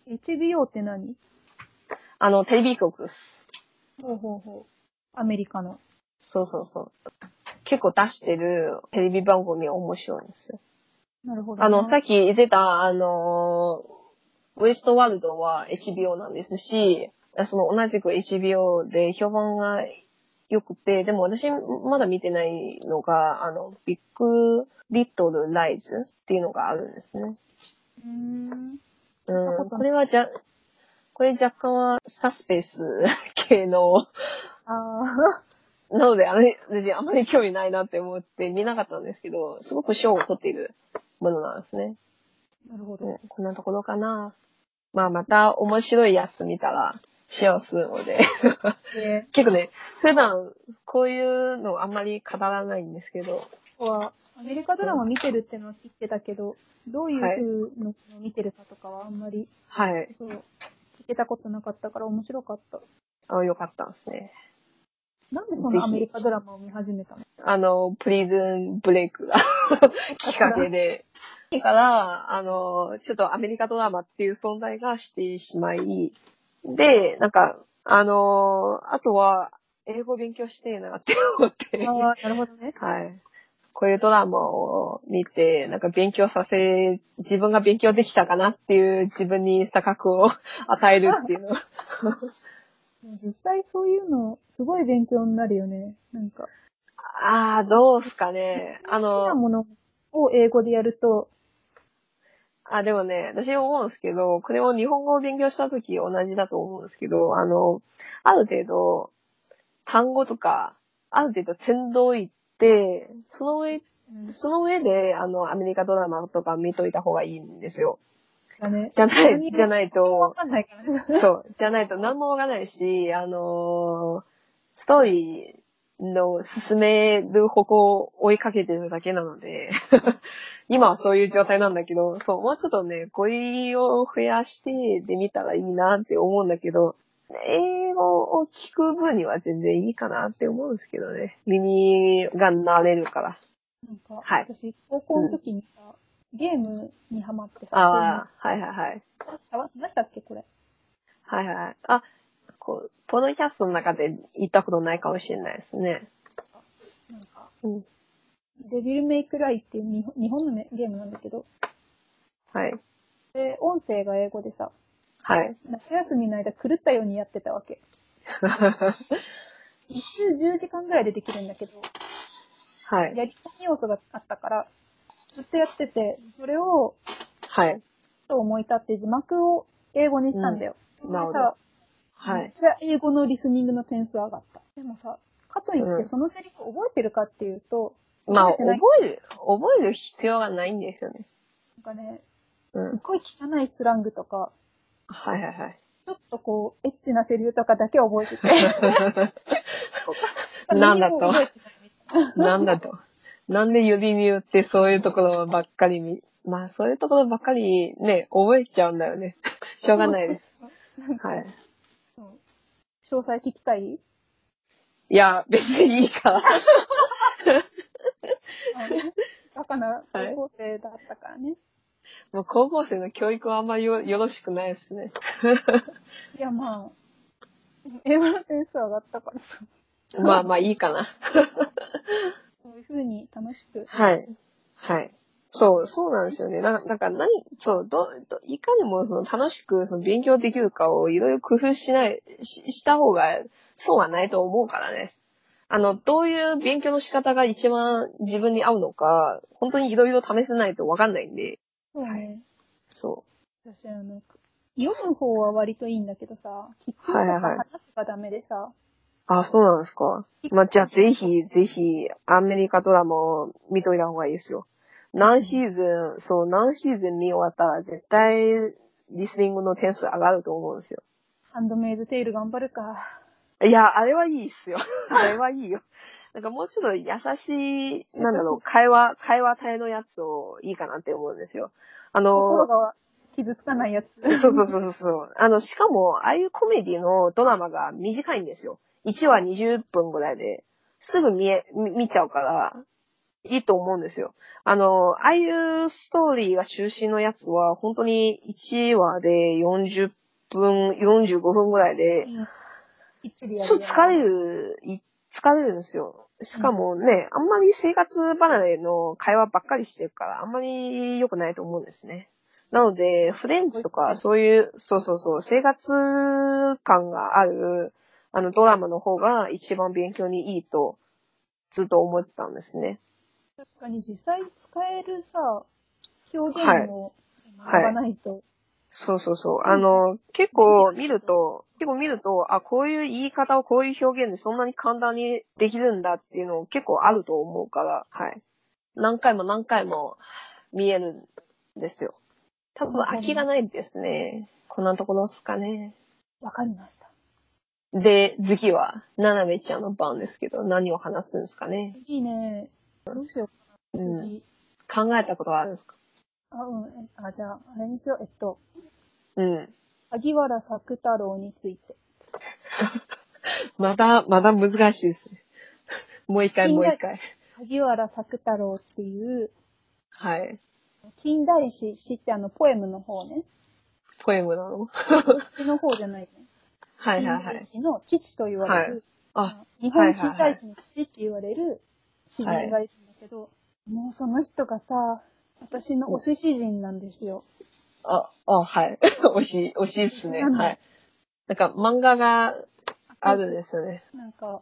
Speaker 2: HBO って何？
Speaker 1: あの、テレビ局です。
Speaker 2: ほうほうほう。アメリカの。
Speaker 1: そうそうそう。結構出してるテレビ番組は面白いんですよ。
Speaker 2: なるほど。
Speaker 1: あの、さっき言ってた、あの、ウエストワールドは HBO なんですし、その同じく HBO で評判が良くて、でも私まだ見てないのが、あの、ビッグリトルライズっていうのがあるんですね。
Speaker 2: うーん。
Speaker 1: うん、これはじゃ、これ若干はサスペンス系の、
Speaker 2: あ
Speaker 1: なので、あれ、私あまり興味ないなって思って見なかったんですけど、すごく賞を取っているものなんですね。
Speaker 2: あ、なるほど。
Speaker 1: うん、こんなところかな？まあまた面白いやつ見たらシェアするので。
Speaker 2: で、[LAUGHS]
Speaker 1: 結構ね、普段こういうのあんまり語らないんですけど、
Speaker 2: ここはアメリカドラマ見てるってのは聞いてたけど、どういう風のを見てるかとかはあんまり、
Speaker 1: はい。
Speaker 2: そう、聞けたことなかったから面白かった。
Speaker 1: あよかったですね。
Speaker 2: なんでそん
Speaker 1: ぜひ
Speaker 2: なアメリカドラマを見始めたの？
Speaker 1: あの、プリズンブレイクが [LAUGHS] きっかけで。だから、あの、ちょっとアメリカドラマっていう存在がしてしまい、で、なんか、あの、あとは、英語勉強してえなって思って。
Speaker 2: ああ、なるほどね。
Speaker 1: はい。こういうドラマを見て、なんか勉強させ、自分が勉強できたかなっていう自分に錯覚を [LAUGHS] 与えるっていうの。[LAUGHS]
Speaker 2: 実際そういうの、すごい勉強になるよね。なんか、
Speaker 1: ああ、どうすかね。あ
Speaker 2: 好きな
Speaker 1: の、
Speaker 2: ものを英語でやると、
Speaker 1: あ、でもね、私思うんですけど、これを日本語を勉強したとき同じだと思うんですけど、あの、ある程度、単語とか、ある程度先導いって、その上、
Speaker 2: うん、
Speaker 1: その上で、あの、アメリカドラマとか見といた方がいいんですよ。じゃない、じゃない
Speaker 2: わ
Speaker 1: と。そう、じゃないと何もわかんないし、あのーストーリーの進める方向を追いかけてるだけなので、[LAUGHS] 今はそういう状態なんだけど、そう、もうちょっとね、語彙を増やしてで見たらいいなって思うんだけど、英語を聞く分には全然いいかなって思うんですけどね。耳が慣れるから。
Speaker 2: なんか、
Speaker 1: はい
Speaker 2: 私、高校の時にさ、ゲームにハマってさ、
Speaker 1: ああ、はいはいはい。
Speaker 2: 話したっけこれ？
Speaker 1: はいはい。あ、こう、ポッドキャストの中で言ったことないかもしれないですね。
Speaker 2: なんか、
Speaker 1: うん。
Speaker 2: デビルメイクライっていう日本のね、ゲームなんだけど、
Speaker 1: はい。
Speaker 2: で、音声が英語でさ、
Speaker 1: はい。
Speaker 2: 夏休みの間狂ったようにやってたわけ。[LAUGHS] 一周10時間ぐらいでできるんだけど、
Speaker 1: はい。
Speaker 2: やり込み要素があったから、ずっとやってて、それを、
Speaker 1: はい。
Speaker 2: と思い立って字幕を英語にしたんだよ。
Speaker 1: うんなるほどはい。
Speaker 2: めっちゃ英語のリスニングの点数上がった。でもさ、かといっ
Speaker 1: うん
Speaker 2: てそのセリフ覚えてるかっていうと、
Speaker 1: まあ、覚
Speaker 2: 覚え
Speaker 1: る、覚える必要がないんですよね。
Speaker 2: なんかね、
Speaker 1: うん。
Speaker 2: すっごい汚いスラングとか、
Speaker 1: はいはいはい。
Speaker 2: ちょっとこう、エッチなセリフとかだけ覚えてて。[LAUGHS]
Speaker 1: なんだと
Speaker 2: な
Speaker 1: んだと。なんで指によってそういうところばっかり見、まあそういうところばっかりね、覚えちゃうんだよね。しょうがないです。。はい。
Speaker 2: 詳細聞きたい？
Speaker 1: いや、別にいいから。
Speaker 2: バカな高校生だったからね。
Speaker 1: もう高校生の教育はあんまりよよろしくないですね。[LAUGHS]
Speaker 2: い、や、まあ、英語の点数上がったからさ、
Speaker 1: まあまあいいかな。[LAUGHS]
Speaker 2: そういう風に楽しく。
Speaker 1: はい。はい。そう、そうなんですよね。な、なんか何、そう、ど、どいかにもその楽しくその勉強できるかをいろいろ工夫しない、しした方が損はないと思うからね。あの、どういう勉強の仕方が一番自分に合うのか、本当にいろいろ試せないとわかんないんで、
Speaker 2: そうね。
Speaker 1: そ
Speaker 2: 私、あの、読む方は割といいんだけどさ、聞くとか
Speaker 1: はいはいはい
Speaker 2: 話すがダメでさ、
Speaker 1: う。あ、そうなんですか。まあ、じゃあぜひ、ぜひ、アメリカドラマを見といた方がいいですよ。何シーズン、そう、何シーズン見終わったら絶対、リスニングの点数上がると思うんですよ。
Speaker 2: ハンドメイドテール頑張るか。
Speaker 1: いや、あれはいいっすよ。[LAUGHS] あれはいいよ。なんかもうちょっと優しい、なんだろう、会話、会話体のやつをいいかなって思うんですよ。あの、
Speaker 2: 心が傷つかないやつ。
Speaker 1: そうそうそうそう。あの、しかも、ああいうコメディのドラマが短いんですよ。1話20分ぐらいで、すぐ見え、見見ちゃうから、いいと思うんですよ。あの、ああいうストーリーが中心のやつは、本当に1話で40分、45分ぐらいで、
Speaker 2: ち
Speaker 1: ょっと疲れる、い疲れるんですよ。しかもね、あんまり生活離れの会話ばっかりしてるから、あんまり良くないと思うんですね。なので、フレンズとか、そういう、そうそうそう、生活感がある、あの、ドラマの方が一番勉強にいいと、ずっと思ってたんですね。
Speaker 2: 確かに実際使えるさ、表現を学ばないと。
Speaker 1: そうそうそう。あの、結構見ると、結構見ると、あ、こういう言い方をこういう表現でそんなに簡単にできるんだっていうの結構あると思うから、はい。何回も何回も見えるんですよ。多分飽きがないですね。こんなところですかね。
Speaker 2: わかりました。
Speaker 1: で、次は、ななめちゃんの番ですけど、何を話すんですかね。
Speaker 2: いいね。どうしよう。
Speaker 1: うん。
Speaker 2: 次。
Speaker 1: 考えたことはあるんですか？
Speaker 2: あ、うん。えあ、じゃあ、あれにしよう。えっと、
Speaker 1: うん。
Speaker 2: 萩原作太郎について。[LAUGHS]
Speaker 1: まだ、まだ難しいですね。[LAUGHS] もう一回、もう一回。
Speaker 2: 萩原作太郎っていう、
Speaker 1: はい。
Speaker 2: 近代史、詩ってあの、ポエムの方ね。
Speaker 1: ポエムなの？
Speaker 2: 詩の方じゃないね。[LAUGHS]
Speaker 1: はいはいはい
Speaker 2: 近代。史の父と言われる、
Speaker 1: あ、
Speaker 2: 日本近代史の父って言われる詩人がいるんだけど、もうその人がさ、私のお寿司人なんですよ。
Speaker 1: あ、あ、はい。[LAUGHS] 惜しい、惜しいっすね。
Speaker 2: なんだ
Speaker 1: はい。なんか漫画があるんですよね。
Speaker 2: なんか、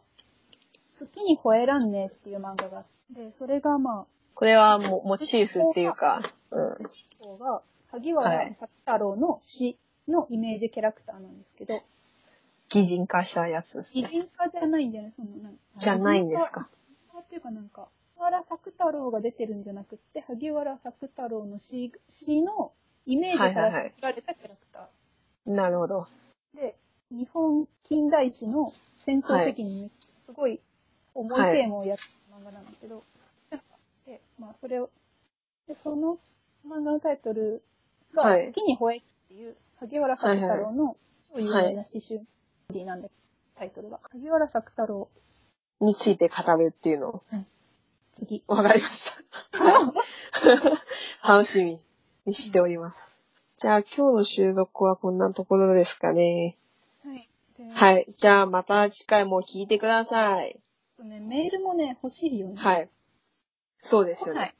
Speaker 2: 月に吠えらんねえっていう漫画があって、それがま
Speaker 1: これはもモチーフっていうか、うん。
Speaker 2: あ、方が、萩
Speaker 1: はい
Speaker 2: 原作太郎の詩のイメージキャラクターなんですけど、
Speaker 1: 擬人化したやつです
Speaker 2: 擬
Speaker 1: ね。
Speaker 2: 人化じゃないんだよね、その、なん
Speaker 1: じゃないんですか。
Speaker 2: っていうかなんか、萩原作太郎が出てるんじゃなくって、萩原作太郎の詩詩のイメージか
Speaker 1: はいはいはい
Speaker 2: ら作られたキャラクター。
Speaker 1: なるほど。
Speaker 2: で、日本近代史の戦争責任にすごい重い
Speaker 1: はい
Speaker 2: テーマをやった漫画なんだけど、なんかで、まあそれを、で、その漫画のタイトルが、
Speaker 1: はい
Speaker 2: 月に吠えっていう萩原作太郎の超有名な詩集なんで、タイトルが。萩原作太郎、
Speaker 1: について語るっていうのを。
Speaker 2: 次。
Speaker 1: わかりました。はい。楽しみにしております。じゃあ今日の収録はこんなところですかね。
Speaker 2: はい。で、
Speaker 1: はい。じゃあまた次回も聞いてください。
Speaker 2: ちょっとね、メールもね、欲しいよね。
Speaker 1: はい。そうですよね。。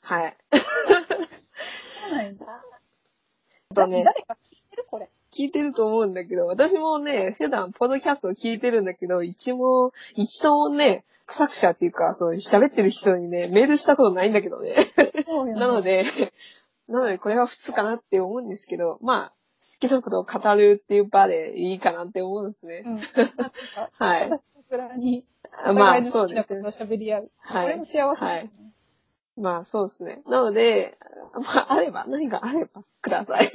Speaker 1: はい。
Speaker 2: 来ないんだ。[LAUGHS]
Speaker 1: とね、
Speaker 2: 誰か聞いてるこれ。
Speaker 1: 聞いてると思うんだけど、私もね、普段ポッドキャストを聞いてるんだけど、一も、一度もね、作者っていうか、そう、喋ってる人にね、メールしたことないんだけどね。なので、なのでこれは普通かなって思うんですけど、まあ、好きなことを語るっていう場でいいかなって思うんですね。
Speaker 2: うん。[LAUGHS]
Speaker 1: はいまあ、そうですね
Speaker 2: 喋り合う。
Speaker 1: はい
Speaker 2: これも幸せですね。
Speaker 1: まあ、そうですね。なので、まあ、あれば、何かあれば、ください。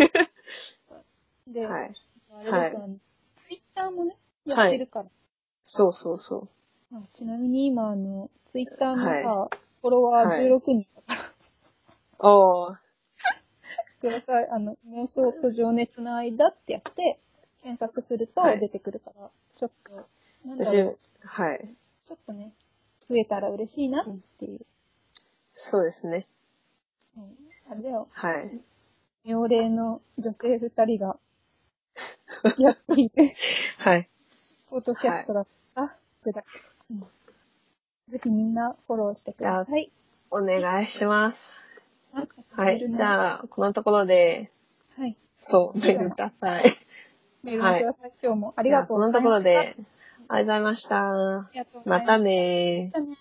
Speaker 2: で、
Speaker 1: はい。
Speaker 2: あれですよ、あのツイッターもね、やってるから。
Speaker 1: そうそうそう。
Speaker 2: まあちなみに今、あの、ツイッターのさ、
Speaker 1: は
Speaker 2: フォロワ
Speaker 1: はい
Speaker 2: ー16人だから、
Speaker 1: おー、[LAUGHS]
Speaker 2: ください。あの、妄想と情熱の間ってやって、検索すると
Speaker 1: はい
Speaker 2: 出てくるから、ちょっと、なんだ
Speaker 1: 私
Speaker 2: ろう、、
Speaker 1: はい。
Speaker 2: ちょっとね、増えたら嬉しいなっていう。
Speaker 1: そうですね。
Speaker 2: うん、あれだよ、
Speaker 1: はい。
Speaker 2: 妙齢の女性二人が、やっていて、
Speaker 1: はい。
Speaker 2: フォトキャストだった、くだ、うん。ぜひみんなフォローしてください。
Speaker 1: お願いします。
Speaker 2: は
Speaker 1: はい。じゃあ、このところで、
Speaker 2: はい。
Speaker 1: そう、メールください。
Speaker 2: メールもください。今日もありがとうございました。
Speaker 1: ころで、ありがとうございました。
Speaker 2: ありがとうございました
Speaker 1: またねー。
Speaker 2: またね